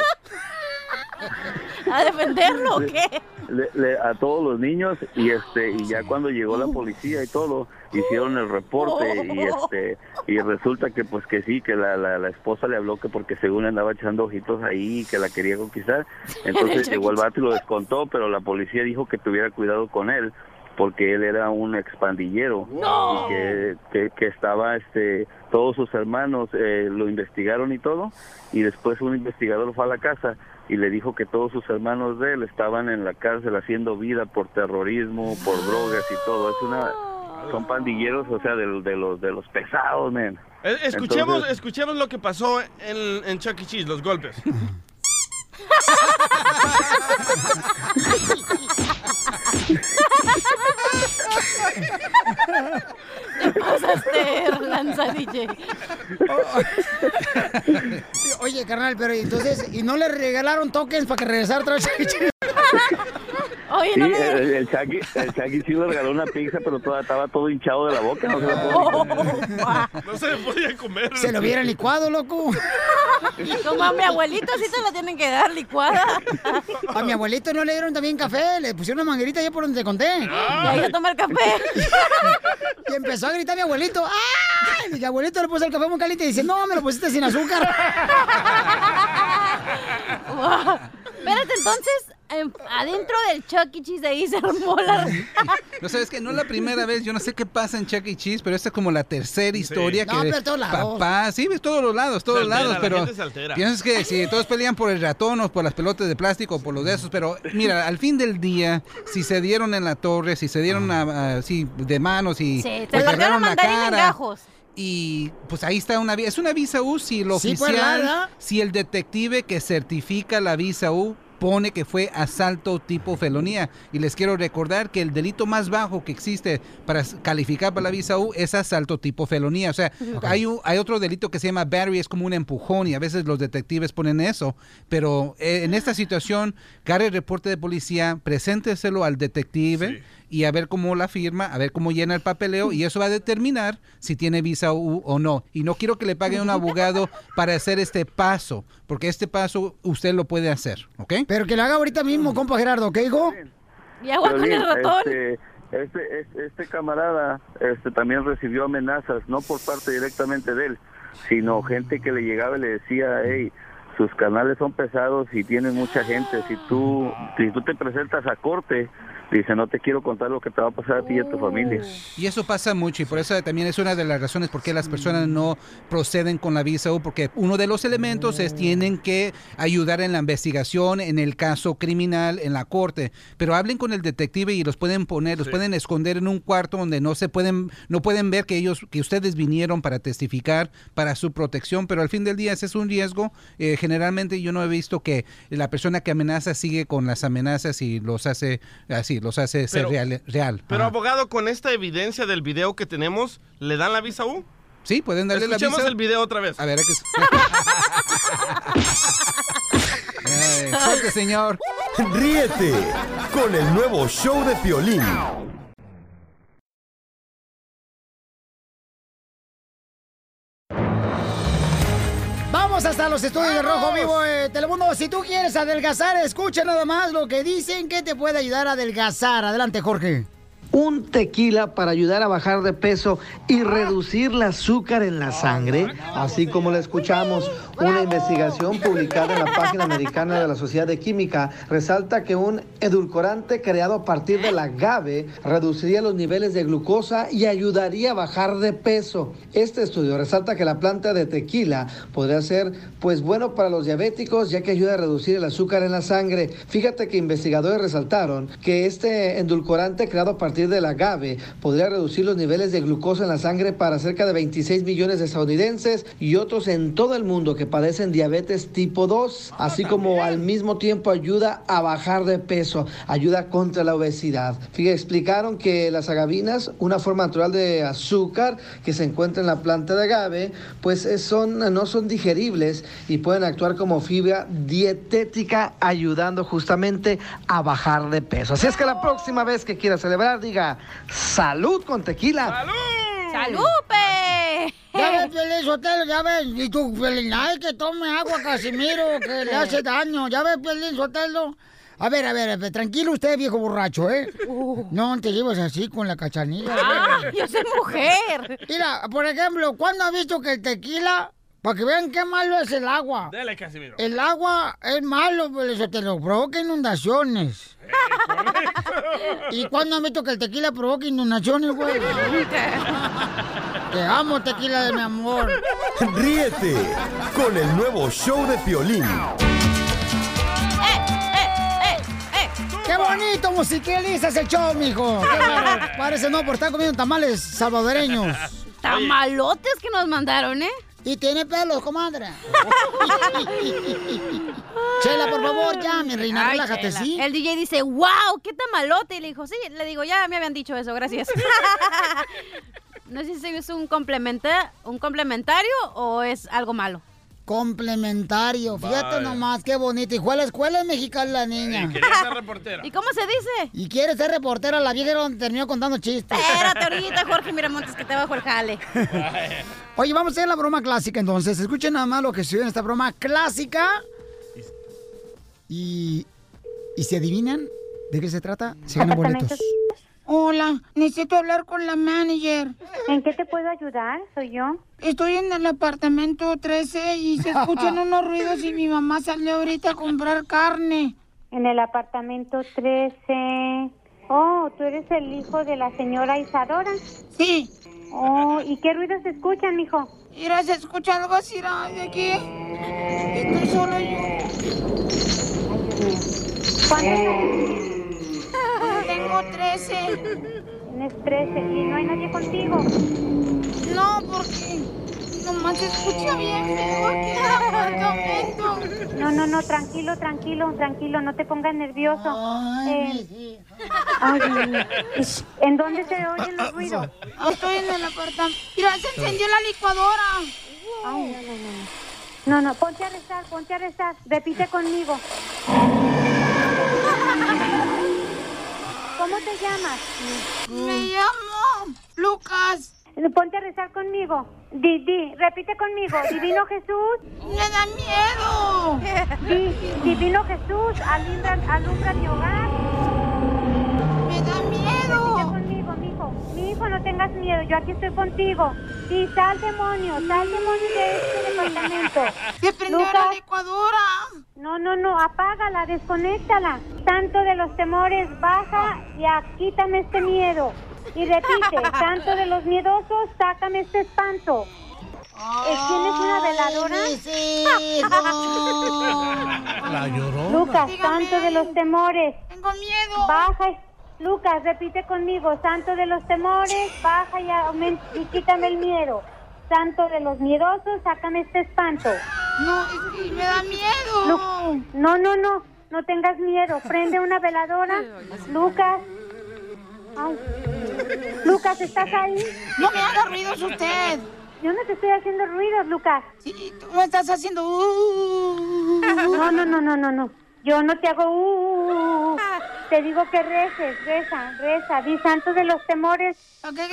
*laughs* ¿A defenderlo o qué? le- le- a todos los niños y este y ya cuando llegó la policía y todo hicieron el reporte y este y resulta que pues que sí que la, la, la esposa le habló que porque según andaba echando ojitos ahí y que la quería conquistar *laughs* entonces llegó el vato y lo descontó pero la policía dijo que tuviera cuidado con él porque él era un expandillero ¡No! y que, que, que estaba este todos sus hermanos eh, lo investigaron y todo y después un investigador fue a la casa y le dijo que todos sus hermanos de él estaban en la cárcel haciendo vida por terrorismo, por drogas y todo. Es una son pandilleros, o sea, de, los- de los de los pesados, men. Eh, Escuchemos, Entonces- escuchemos lo que pasó en, en Chuck E. Cheese, los golpes. *laughs* Te pasaste, lanza DJ. Oye, carnal, pero entonces, ¿y no le regalaron tokens para que regresara otra vez? A? Oye, Sí, no le... el, el Chucky, el Chucky sí le regaló una pizza, pero toda, estaba todo hinchado de la boca, no se la pudo ni comer. No se le podía comer. Se lo hubiera licuado, loco. *laughs* Como a mi abuelito sí se la tienen que dar licuada. A mi abuelito no le dieron también café, le pusieron una manguerita allá por donde te conté. Y ahí a tomar café. *laughs* Y empezó a gritar mi abuelito. ¡Ay! Mi abuelito le puso el café muy caliente y dice, no, me lo pusiste sin azúcar. *laughs* Wow. Espérate, entonces, adentro del Chuck E. Cheese ahí se armó la... No sabes que no es la primera vez, yo no sé qué pasa en Chuck E. Cheese, pero esta es como la tercera historia No, que pero en todos lados. papá, sí, ves todos los lados, todos altera, lados, la pero gente se altera. piensas que si todos pelean por el ratón o por las pelotas de plástico o por los de esos, pero mira, al fin del día, si se dieron en la torre, si se dieron así de manos y Sí, te partieron agarraron la mandarín en cara, gajos. y pues ahí está una visa. Es una visa U si lo Sí, pues, oficial, si el detective que certifica la visa U pone que fue asalto tipo felonía. Y les quiero recordar que el delito más bajo que existe para calificar para la visa U es asalto tipo felonía. O sea, hay, un- hay otro delito que se llama battery, es como un empujón y a veces los detectives ponen eso. Pero eh, en esta situación, agarre el reporte de policía, presénteselo al detective y a ver cómo la firma, a ver cómo llena el papeleo y eso va a determinar si tiene visa U o no. Y no quiero que le pague un abogado para hacer este paso, porque este paso usted lo puede hacer, ¿ok? Pero que lo haga ahorita mismo, compa Gerardo, ¿qué hijo? Y agua con el ratón. Este, este, este, este camarada este, también recibió amenazas, no por parte directamente de él, sino gente que le llegaba y le decía, hey, sus canales son pesados y tienen mucha gente, si tú, si tú te presentas a corte, dice, no te quiero contar lo que te va a pasar a ti y a tu familia. Y eso pasa mucho y por eso también es una de las razones por qué las personas no proceden con la visa U, porque uno de los elementos es tienen que ayudar en la investigación, en el caso criminal, en la corte, pero hablen con el detective y los pueden poner, los pueden esconder en un cuarto donde no se pueden, no pueden ver que ellos, que ustedes vinieron para testificar para su protección, pero al fin del día ese es un riesgo. Eh, generalmente yo no he visto que la persona que amenaza sigue con las amenazas y los hace así, sí, los hace ser Pero- real. real. Pero Ajá. abogado, con esta evidencia del video que tenemos, ¿le dan la visa U? Sí, pueden darle la Escuchemos visa. el video otra vez. A ver, aquí. *laughs* Ay, suerte, señor. Ríete con el nuevo show de Piolín. Vamos hasta los estudios de Rojo Vivo de Telemundo. Si tú quieres adelgazar, escucha nada más lo que dicen que te puede ayudar a adelgazar. Adelante, Jorge. Un tequila para ayudar a bajar de peso y reducir el azúcar en la sangre, así como lo escuchamos. Una investigación publicada en la página americana de la Sociedad de Química resalta que un edulcorante creado a partir del agave reduciría los niveles de glucosa y ayudaría a bajar de peso. Este estudio resalta que la planta de tequila podría ser pues bueno para los diabéticos ya que ayuda a reducir el azúcar en la sangre. Fíjate que investigadores resaltaron que este endulcorante creado a partir del agave podría reducir los niveles de glucosa en la sangre para cerca de 26 millones de estadounidenses y otros en todo el mundo que padecen diabetes tipo 2, así como al mismo tiempo ayuda a bajar de peso, ayuda contra la obesidad. Fíjate, explicaron que las agavinas, una forma natural de azúcar que se encuentra en la planta de agave, pues es- son, no son digeribles y pueden actuar como fibra dietética ayudando justamente a bajar de peso. Así es que la próxima vez que quieras celebrar, diga salud con tequila. ¡Salupe! Ya ves, Piolín Sotelo, ya ves. Y tú, Piolín, ay, que tome agua, Casimiro, que le hace *laughs* daño. Ya ves, Piolín Sotelo. A ver, a ver, a ver, tranquilo usted, viejo borracho, ¿eh? No te llevas así con la cachanilla. Ah, yo soy mujer. Mira, por ejemplo, ¿cuándo has visto que el tequila, para que vean qué malo es el agua? Dale, Casimiro. El agua es malo, Piolín Sotelo, provoca inundaciones. *laughs* ¿Y cuándo has visto que el tequila provoca inundaciones, güey? Te amo, tequila de mi amor. Ríete con el nuevo show de Piolín. ¡Qué bonito musicalizas el show, mijo! *laughs* Parece no, por estar comiendo tamales salvadoreños. Tamalotes que nos mandaron, ¿eh? Y tiene pelos, comadre. *laughs* Chela, por favor, ya, mi reina, Ay, relájate, Chela. ¿sí? El DJ dice, wow, qué tamalote. Y le dijo, sí, le digo, ya me habían dicho eso, gracias. *laughs* *laughs* no sé si es un, complementa un complementario o es algo malo. Complementario, fíjate Vaya. nomás, qué bonito. Y fue a la escuela mexicana la niña. Quería ser *laughs* reportera. ¿Y cómo se dice? Y quiere ser reportera, la vieja era donde terminó contando chistes. Espérate *laughs* ahorita, Jorge Miramontes, que te bajo el jale. Oye, vamos a hacer la broma clásica entonces. Escuchen nada más lo que sucedió en esta broma clásica. Y. ¿Y se adivinan de qué se trata? Se ganan boletos. Hola, necesito hablar con la manager. ¿En qué te puedo ayudar? Soy yo. Estoy en el apartamento 13 y se *laughs* escuchan unos ruidos y mi mamá salió ahorita a comprar carne. En el apartamento 13. Oh, ¿tú eres el hijo de la señora Isadora? Sí. Oh, ¿y qué ruidos se escuchan, mijo? Mira, se escucha algo así ¿no? de aquí. Estoy solo yo. *laughs* Tengo 13. Tienes 13 y no hay nadie contigo. No, porque nomás se escucha bien feo aquí en apartamento. No, no, no, tranquilo, tranquilo, tranquilo, no te pongas nervioso. Eh, ay, Dios mío. ¿En dónde se oyen los ruidos? Estoy en el apartamento. Mira, se encendió la licuadora. Ay, no, no, no. No, no, ponte a rezar, ponte a rezar. Repite conmigo. ¿Cómo te llamas? Me llamo Lucas. Ponte a rezar conmigo. Di, di, repite conmigo. Divino Jesús. Me da miedo. Di, Divino Jesús, alumbra, alumbra mi hogar. Me da miedo. Repite conmigo, mijo. Mi hijo, no tengas miedo. Yo aquí estoy contigo. Sí, sal demonio, sal demonio de este departamento. Se prendió la licuadora. No, no, no, apágala, desconéctala. Santo de los temores, baja y a- quítame este miedo. Y repite, *laughs* santo de los miedosos, sácame este espanto. ¿Tienes una veladora? *laughs* La lloró. Lucas, santo de los temores. Tengo miedo. Baja. y- Lucas, repite conmigo, santo de los temores, baja y, y quítame el miedo. Santo de los miedosos, sácame este espanto. No, es que me da miedo. Lu- no, no, no. no tengas miedo. Prende una veladora. Lucas. Ay. Lucas, ¿estás ahí? No me haga ruidos usted. Yo no te estoy haciendo ruidos, Lucas. Sí, tú me estás haciendo... uh. No, no, no, no, no, no. Yo no te hago uh, uh, uh. Te digo que reces, reza, reza. Di santo de los temores.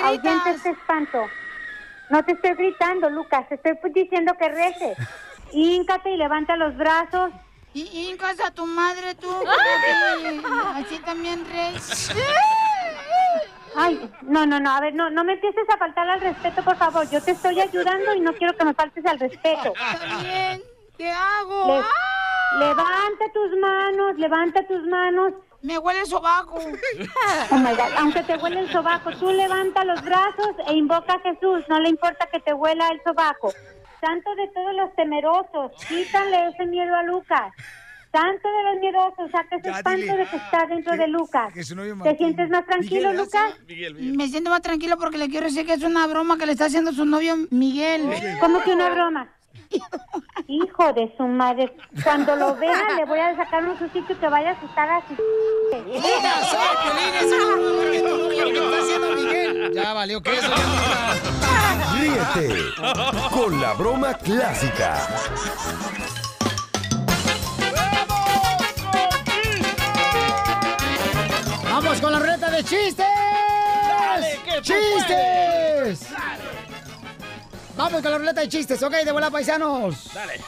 Ahuyenta este espanto. No te estoy gritando, Lucas. Te estoy pues diciendo que reces. Híncate y levanta los brazos. Y hincas a tu madre, tú. Así también, Rey. Ay, no, no, no, a ver, no, no me empieces a faltar al respeto, por favor. Yo te estoy ayudando y no quiero que me faltes al respeto. Está bien. ¿Qué hago? Le- levanta tus manos, levanta tus manos. Me huele el sobaco. *laughs* Oh my God, aunque te huele el sobaco, tú levanta los brazos e invoca a Jesús. No le importa que te huela el sobaco. Santo de todos los temerosos, quítale ese miedo a Lucas. Santo de los miedosos, saca ese Ya, espanto de que está dentro de Lucas. que ¿Te sientes más tranquilo, Miguel, Lucas? Me siento más tranquilo porque le quiero decir que es una broma que le está haciendo su novio Miguel. ¿Cómo que una broma? Hijo de su madre. Cuando lo vea, le voy a sacar un sustito que vaya a asustar a su... Ya valió que eso. Ríete con la broma clásica. Vamos con la ruleta de chistes. Dale, que tú ¡Chistes! Vamos con la ruleta de chistes, ok, de bola paisanos. Dale.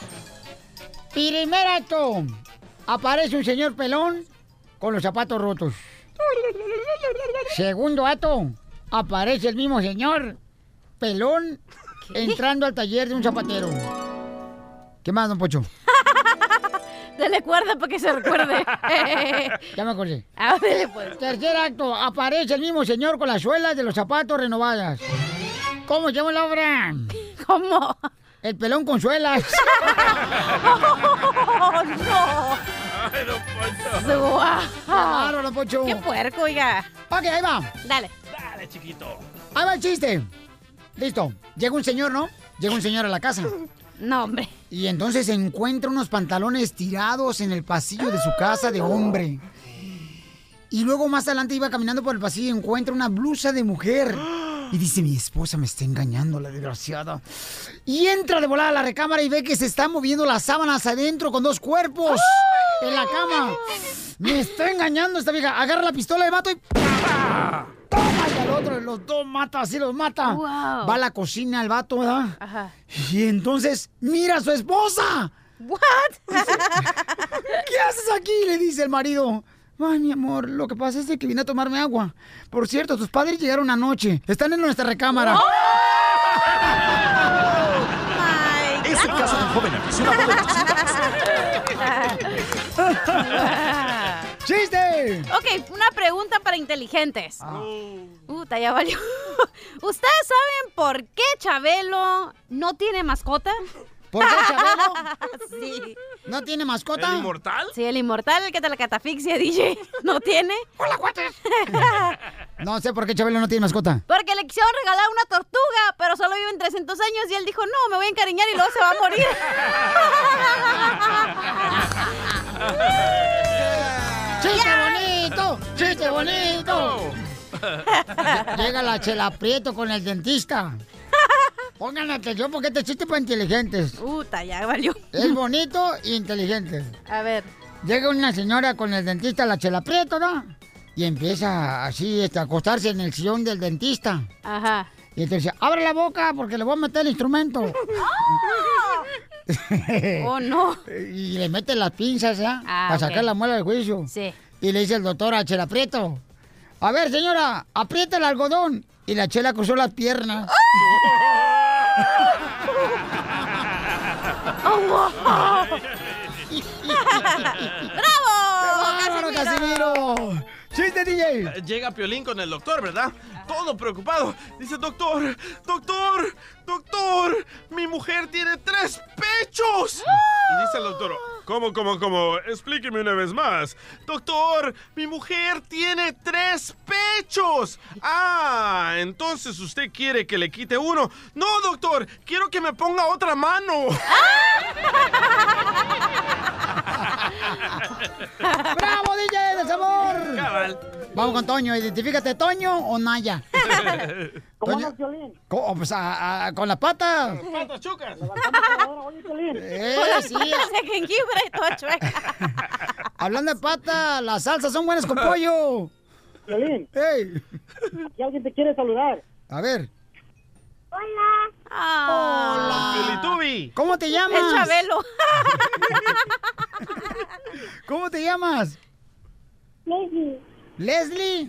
Primer acto. Aparece un señor pelón con los zapatos rotos. Segundo acto. Aparece el mismo señor pelón entrando al taller de un zapatero. ¿Qué más, don Pocho? *laughs* Dale cuerda para que se recuerde. *laughs* Ya me acordé. A ver, pues. Tercer acto. Aparece el mismo señor con las suelas de los zapatos renovadas. ¿Cómo se llama la obra? *laughs* ¿Cómo? El pelón con suelas. *laughs* ¡Oh, no! Ay, don Poncho. Don Poncho. ¡Qué puerco, oiga! Ok, ahí va. Dale. Dale, chiquito. Ahí va el chiste. Listo. Llega un señor, ¿no? Llega un señor a la casa. No, hombre. Y entonces encuentra unos pantalones tirados en el pasillo de su casa de hombre. Y luego más adelante iba caminando por el pasillo y encuentra una blusa de mujer. Y dice, mi esposa me está engañando, la desgraciada. Y entra de volada a la recámara y ve que se están moviendo las sábanas adentro con dos cuerpos en la cama. Me está engañando esta vieja. Agarra la pistola del vato y... ¡pah! ¡Toma! Y al otro los dos mata, así los mata. Wow. Va a la cocina el vato, ¿verdad? Ajá. Y entonces mira a su esposa. ¿What? *laughs* ¿Qué haces aquí? Le dice el marido. Ay, mi amor, lo que pasa es que vine a tomarme agua. Por cierto, tus padres llegaron anoche. Están en nuestra recámara. Es el caso de un joven aficionado de *laughs* ¡Chiste! Ok, una pregunta para inteligentes. Ah. Puta, ya valió. *laughs* ¿Ustedes saben por qué Chabelo no tiene mascota? ¿Por qué Chabelo? *laughs* sí. ¿No tiene mascota? ¿El inmortal? Sí, el inmortal, el que te la catafixia, *laughs* DJ. ¿No tiene? ¡Hola, cuates! *laughs* No sé por qué Chabelo no tiene mascota. Porque le quisieron regalar una tortuga, pero solo viven 300 años y él dijo, no, me voy a encariñar y luego se va a morir. ¡Chiste bonito! ¡Chiste bonito! Llega la chela Prieto con el dentista. Pongan atención porque este chiste para inteligentes. Puta, ya valió. Es bonito e inteligente. A ver. Llega una señora con el dentista, la chela Prieto, ¿no? Y empieza así este, a acostarse en el sillón del dentista. Ajá. Y entonces dice, abre la boca porque le voy a meter el instrumento. *laughs* *laughs* Oh, no. Y le mete las pinzas, ¿ya? Ah, para sacar la muela del juicio. Sí. Y le dice el doctor a Chela Prieto, a ver, señora, aprieta el algodón. Y la Chela cruzó las piernas. ¡Bravo! ¡Bárbaro, Casimiro! ¡Chiste, DJ! Llega Piolín con el doctor, ¿verdad? Todo preocupado. Dice, doctor, doctor, doctor, mi mujer tiene tres pechos. Y dice el doctor, ¿cómo, cómo, cómo? Explíqueme una vez más. Doctor, mi mujer tiene tres pechos. Ah, entonces usted quiere que le quite uno. No, doctor, quiero que me ponga otra mano. *laughs* ¡Bravo, DJ del sabor! Cabal. Vamos con Toño, identifícate, ¿Toño o Naya? *laughs* ¿Cómo Toño- andas, Piolín? Co- oh, pues, a- a- con la pata. Patas chucas. Oye. Eh, Con las sí. patas de jengibre y todo chueca. *laughs* Hablando de pata, las salsas son buenas con pollo. Piolín. ¡Ey! Aquí alguien te quiere saludar. A ver. Hola. Ah. Pilitubi. ¿Cómo te llamas? Es Chabelo. *laughs* ¿Cómo te llamas? Leslie. ¿Leslie?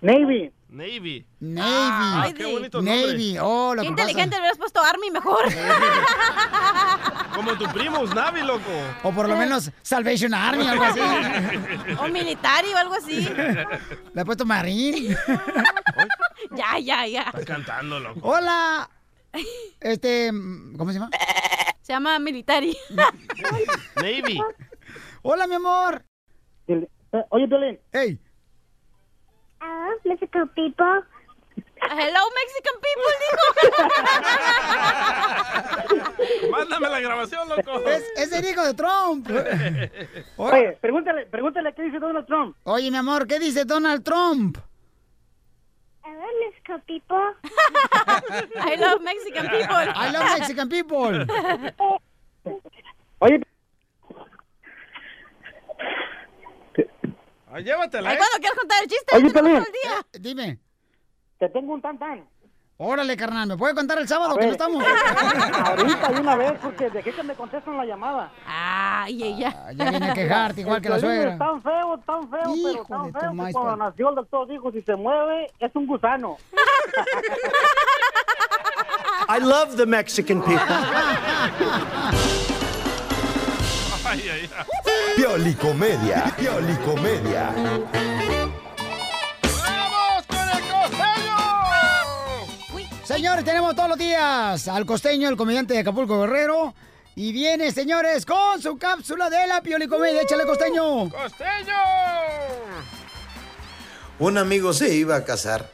Navy. Navy. Navy. Ah, qué bonito nombre. Navy. Oh, lo Qué que inteligente, le hubieras puesto Army mejor. *laughs* Como tu primo, Navi, loco. O por lo menos Salvation Army, algo así. o militario, algo así. Le he puesto Marín. *laughs* Ya, ya, ya. Estás cantando, loco. Hola. Este, ¿cómo se llama? Se llama militari. *laughs* Navy. Hola, mi amor. Eh, Oye, Piolín. Hey. Ah, Mexican people. Hello, Mexican people, dijo. *laughs* Mándame la grabación, loco. Es, es el hijo de Trump. *laughs* Oye, pregúntale, pregúntale qué dice Donald Trump. Oye, mi amor, ¿qué dice Donald Trump? Ah, Mexican people. I love Mexican people. I love Mexican people. Oye, Ah, llévatela, Ay, ¿eh? cuando quieras contar el chiste, Oye, día. Eh, Dime. te tengo un tan tan. Órale, carnal, ¿me puede contar el sábado que no estamos? *laughs* Ahorita de una vez, porque dejé que me contestan la llamada. Ay, ella. Ah, Ya viene a quejarte *laughs* igual que la El suegra. Tan feo, tan feo, Hijo pero tan feo que cuando nació el doctor dijo, si se mueve, es un gusano. *laughs* I love the Mexican people. Ay, ay, ay. Piolicomedia. Piolicomedia. Señores, tenemos todos los días al costeño, el comediante de Acapulco Guerrero. Y viene, señores, con su cápsula de la piolicomedia. Échale, costeño. ¡Costeño! Un amigo se iba a casar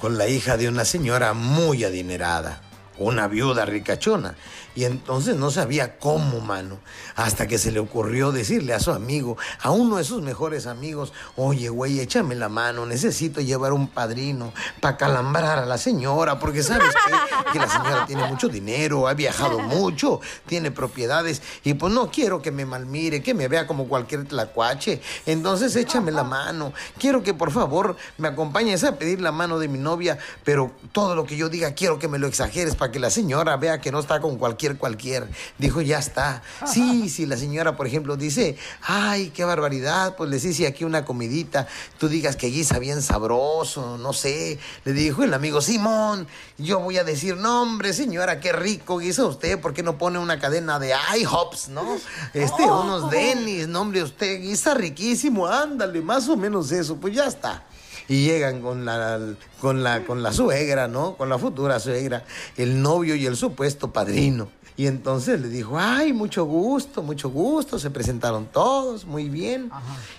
con la hija de una señora muy adinerada, una viuda ricachona, y entonces no sabía cómo, mano, hasta que se le ocurrió decirle a su amigo, a uno de sus mejores amigos, oye, güey, échame la mano, necesito llevar un padrino para calambrar a la señora, porque sabes qué? que la señora tiene mucho dinero, ha viajado *laughs* mucho, tiene propiedades, y pues no quiero que me malmire, que me vea como cualquier tlacuache, entonces échame la mano, quiero que por favor me acompañes a pedir la mano de mi novia, pero todo lo que yo diga quiero que me lo exageres para que la señora vea que no está con cualquier cualquier. Dijo, ya está. Sí, si la señora, por ejemplo, dice, ay, qué barbaridad, pues les hice aquí una comidita, tú digas que guisa bien sabroso, no sé. Le dijo el amigo, Simón, yo voy a decir, no, hombre, señora, qué rico guisa usted, ¿por qué no pone una cadena de IHOPs, no? Este, unos Denis, no, hombre, usted guisa riquísimo, ándale, más o menos eso, pues ya está y llegan con la, con la, con la suegra, ¿no? Con la futura suegra, el novio y el supuesto padrino. Y entonces le dijo, ay, mucho gusto, mucho gusto. Se presentaron todos, muy bien.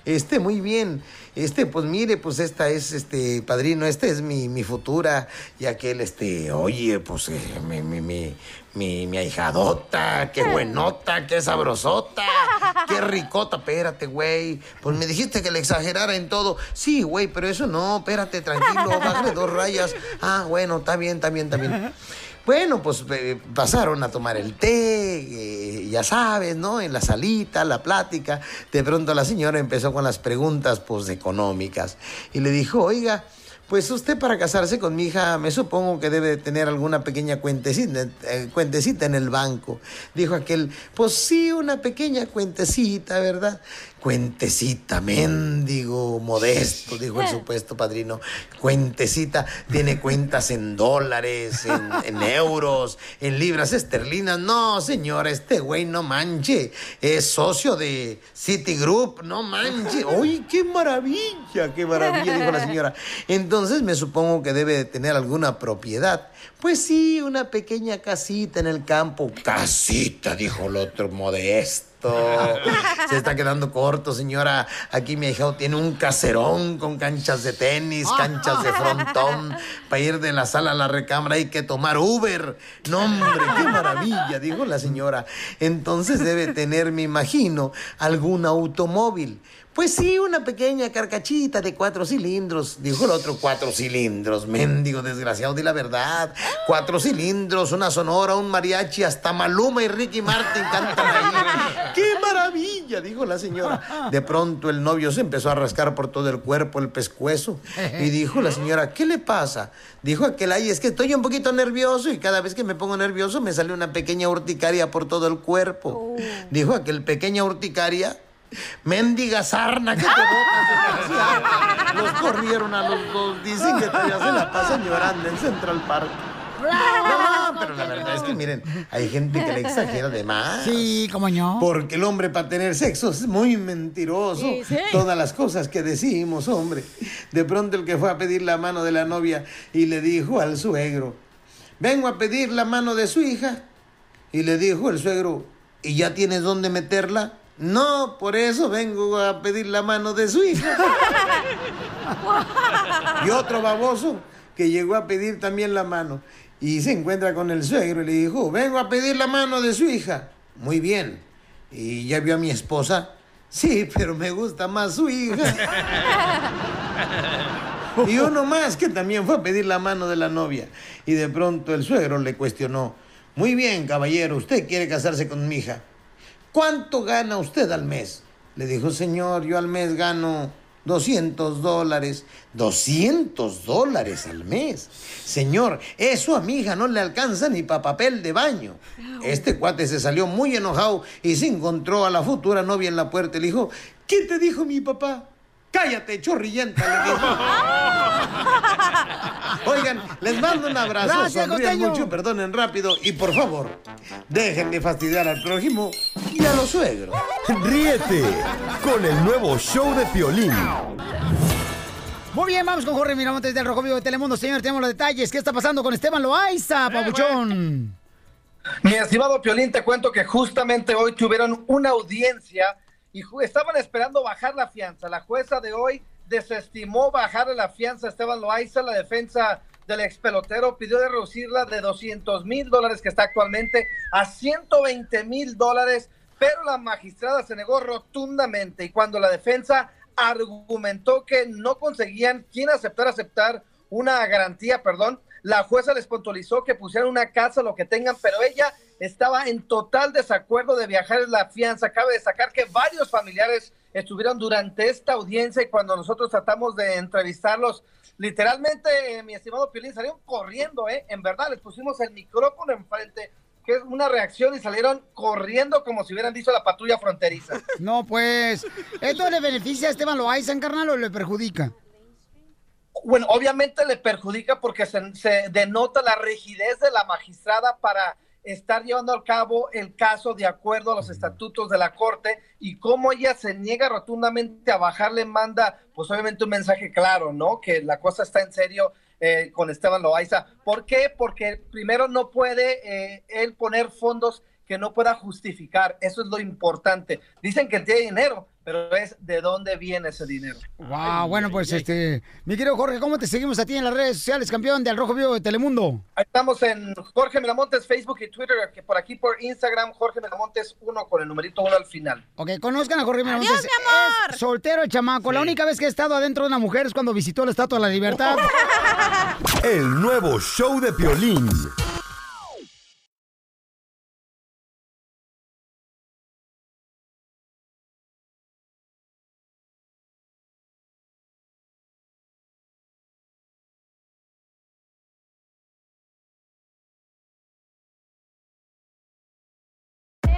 Este, muy bien. Este, pues mire, pues esta es, este, padrino, esta es mi, mi futura. Y aquel, este, oye, pues eh, mi, mi, mi, mi, mi ahijadota, qué buenota, qué sabrosota, qué ricota. Espérate, güey. Pues me dijiste que le exagerara en todo. Sí, güey, pero eso no, espérate, tranquilo, bájale dos rayas. Ah, bueno, está bien, está bien, está bien. Bueno, pues eh, pasaron a tomar el té, eh, ya sabes, ¿no? En la salita, la plática. De pronto la señora empezó con las preguntas, pues, económicas. Y le dijo, oiga, pues usted para casarse con mi hija me supongo que debe tener alguna pequeña cuentecita, eh, cuentecita en el banco. Dijo aquel, pues sí, una pequeña cuentecita, ¿verdad? Cuentecita, mendigo, modesto, dijo el *laughs* supuesto padrino. Cuentecita, tiene cuentas en dólares, en, en euros, en libras esterlinas. No, señora, este güey no manche. Es socio de Citigroup, no manche. *laughs* ¡Uy, qué maravilla, qué maravilla! Dijo la señora. Entonces me supongo que debe de tener alguna propiedad. Pues sí, una pequeña casita en el campo. Casita, dijo el otro modesto. Se está quedando corto, señora. Aquí mi hija tiene un caserón con canchas de tenis, canchas de frontón. Para ir de la sala a la recámara hay que tomar Uber. No, hombre, qué maravilla, dijo la señora. Entonces debe tener, me imagino, algún automóvil. Pues sí, una pequeña carcachita de cuatro cilindros. Dijo el otro, cuatro cilindros. Mendigo, desgraciado, di la verdad. Cuatro cilindros, una sonora, un mariachi, hasta Maluma y Ricky Martin cantan ahí. Dijo la señora. De pronto el novio se empezó a rascar por todo el cuerpo, el pescuezo. Y dijo la señora, ¿qué le pasa? Dijo aquel, ay, es que estoy un poquito nervioso y cada vez que me pongo nervioso me sale una pequeña urticaria por todo el cuerpo. Dijo aquel, pequeña urticaria. Mendiga sarna que te botas, desgraciado. Los corrieron a los dos. Dicen que todavía se la pasan llorando en Central Park. No, pero la verdad es que miren, hay gente que le exagera de más. Sí, como yo. Porque el hombre para tener sexo es muy mentiroso. Sí, sí. Todas las cosas que decimos, hombre. De pronto el que fue a pedir la mano de la novia y le dijo al suegro, vengo a pedir la mano de su hija. Y le dijo el suegro, ¿y ya tienes dónde meterla? No, por eso vengo a pedir la mano de su hija. *laughs* Y otro baboso que llegó a pedir también la mano y se encuentra con el suegro y le dijo, vengo a pedir la mano de su hija. Muy bien. ¿Y ya vio a mi esposa? Sí, pero me gusta más su hija. Y uno más que también fue a pedir la mano de la novia. Y de pronto el suegro le cuestionó, muy bien, caballero, usted quiere casarse con mi hija. ¿Cuánto gana usted al mes? Le dijo, señor, yo al mes gano 200 dólares. 200 dólares al mes. Señor, eso a mi hija no le alcanza ni para papel de baño. Este cuate se salió muy enojado y se encontró a la futura novia en la puerta y le dijo, ¿qué te dijo mi papá? Cállate, chorrillenta, le dijo. *laughs* Oigan, les mando un abrazo, Gracias, sonrían mucho, perdonen rápido y por favor, dejen de fastidiar al prójimo y a los suegros. Ríete con el nuevo show de Piolín. Muy bien, vamos con Jorge Miramontes del Rojo Vivo de Telemundo. Señor, tenemos los detalles. ¿Qué está pasando con Esteban Loaiza, papuchón? Mi estimado Piolín, te cuento que justamente hoy tuvieron una audiencia y estaban esperando bajar la fianza. La jueza de hoy desestimó bajar la fianza a Esteban Loaiza. La defensa del ex pelotero pidió de reducirla de 200 mil dólares que está actualmente a 120 mil dólares, pero la magistrada se negó rotundamente y cuando la defensa argumentó que no conseguían quien aceptar aceptar una garantía, perdón, la jueza les puntualizó que pusieran una casa, lo que tengan, pero ella estaba en total desacuerdo de viajar en la fianza. Cabe destacar que varios familiares estuvieron durante esta audiencia y cuando nosotros tratamos de entrevistarlos, literalmente, eh, mi estimado Piolín, salieron corriendo, ¿eh? En verdad, les pusimos el micrófono enfrente, que es una reacción y salieron corriendo como si hubieran dicho la patrulla fronteriza. No, pues, ¿esto le beneficia a Esteban Loaiza, carnal, o le perjudica? Bueno, obviamente le perjudica porque se, se denota la rigidez de la magistrada para estar llevando a cabo el caso de acuerdo a los estatutos de la corte y cómo ella se niega rotundamente a bajarle manda, pues obviamente un mensaje claro, ¿no? Que la cosa está en serio eh, con Esteban Loaiza. ¿Por qué? Porque primero no puede eh, él poner fondos que no pueda justificar. Eso es lo importante. Dicen que tiene dinero, pero es de dónde viene ese dinero. Wow, bueno, pues este, mi querido Jorge, ¿cómo te seguimos a ti en las redes sociales, campeón de Al Rojo Vivo de Telemundo? Estamos en Jorge Miramontes, Facebook y Twitter, que por aquí por Instagram, Jorge Miramontes 1 con el numerito 1 al final. Ok, conozcan a Jorge Miramontes. Es soltero el chamaco. La única vez que he estado adentro de una mujer es cuando visitó la Estatua de la Libertad. *laughs* El nuevo show de Piolín.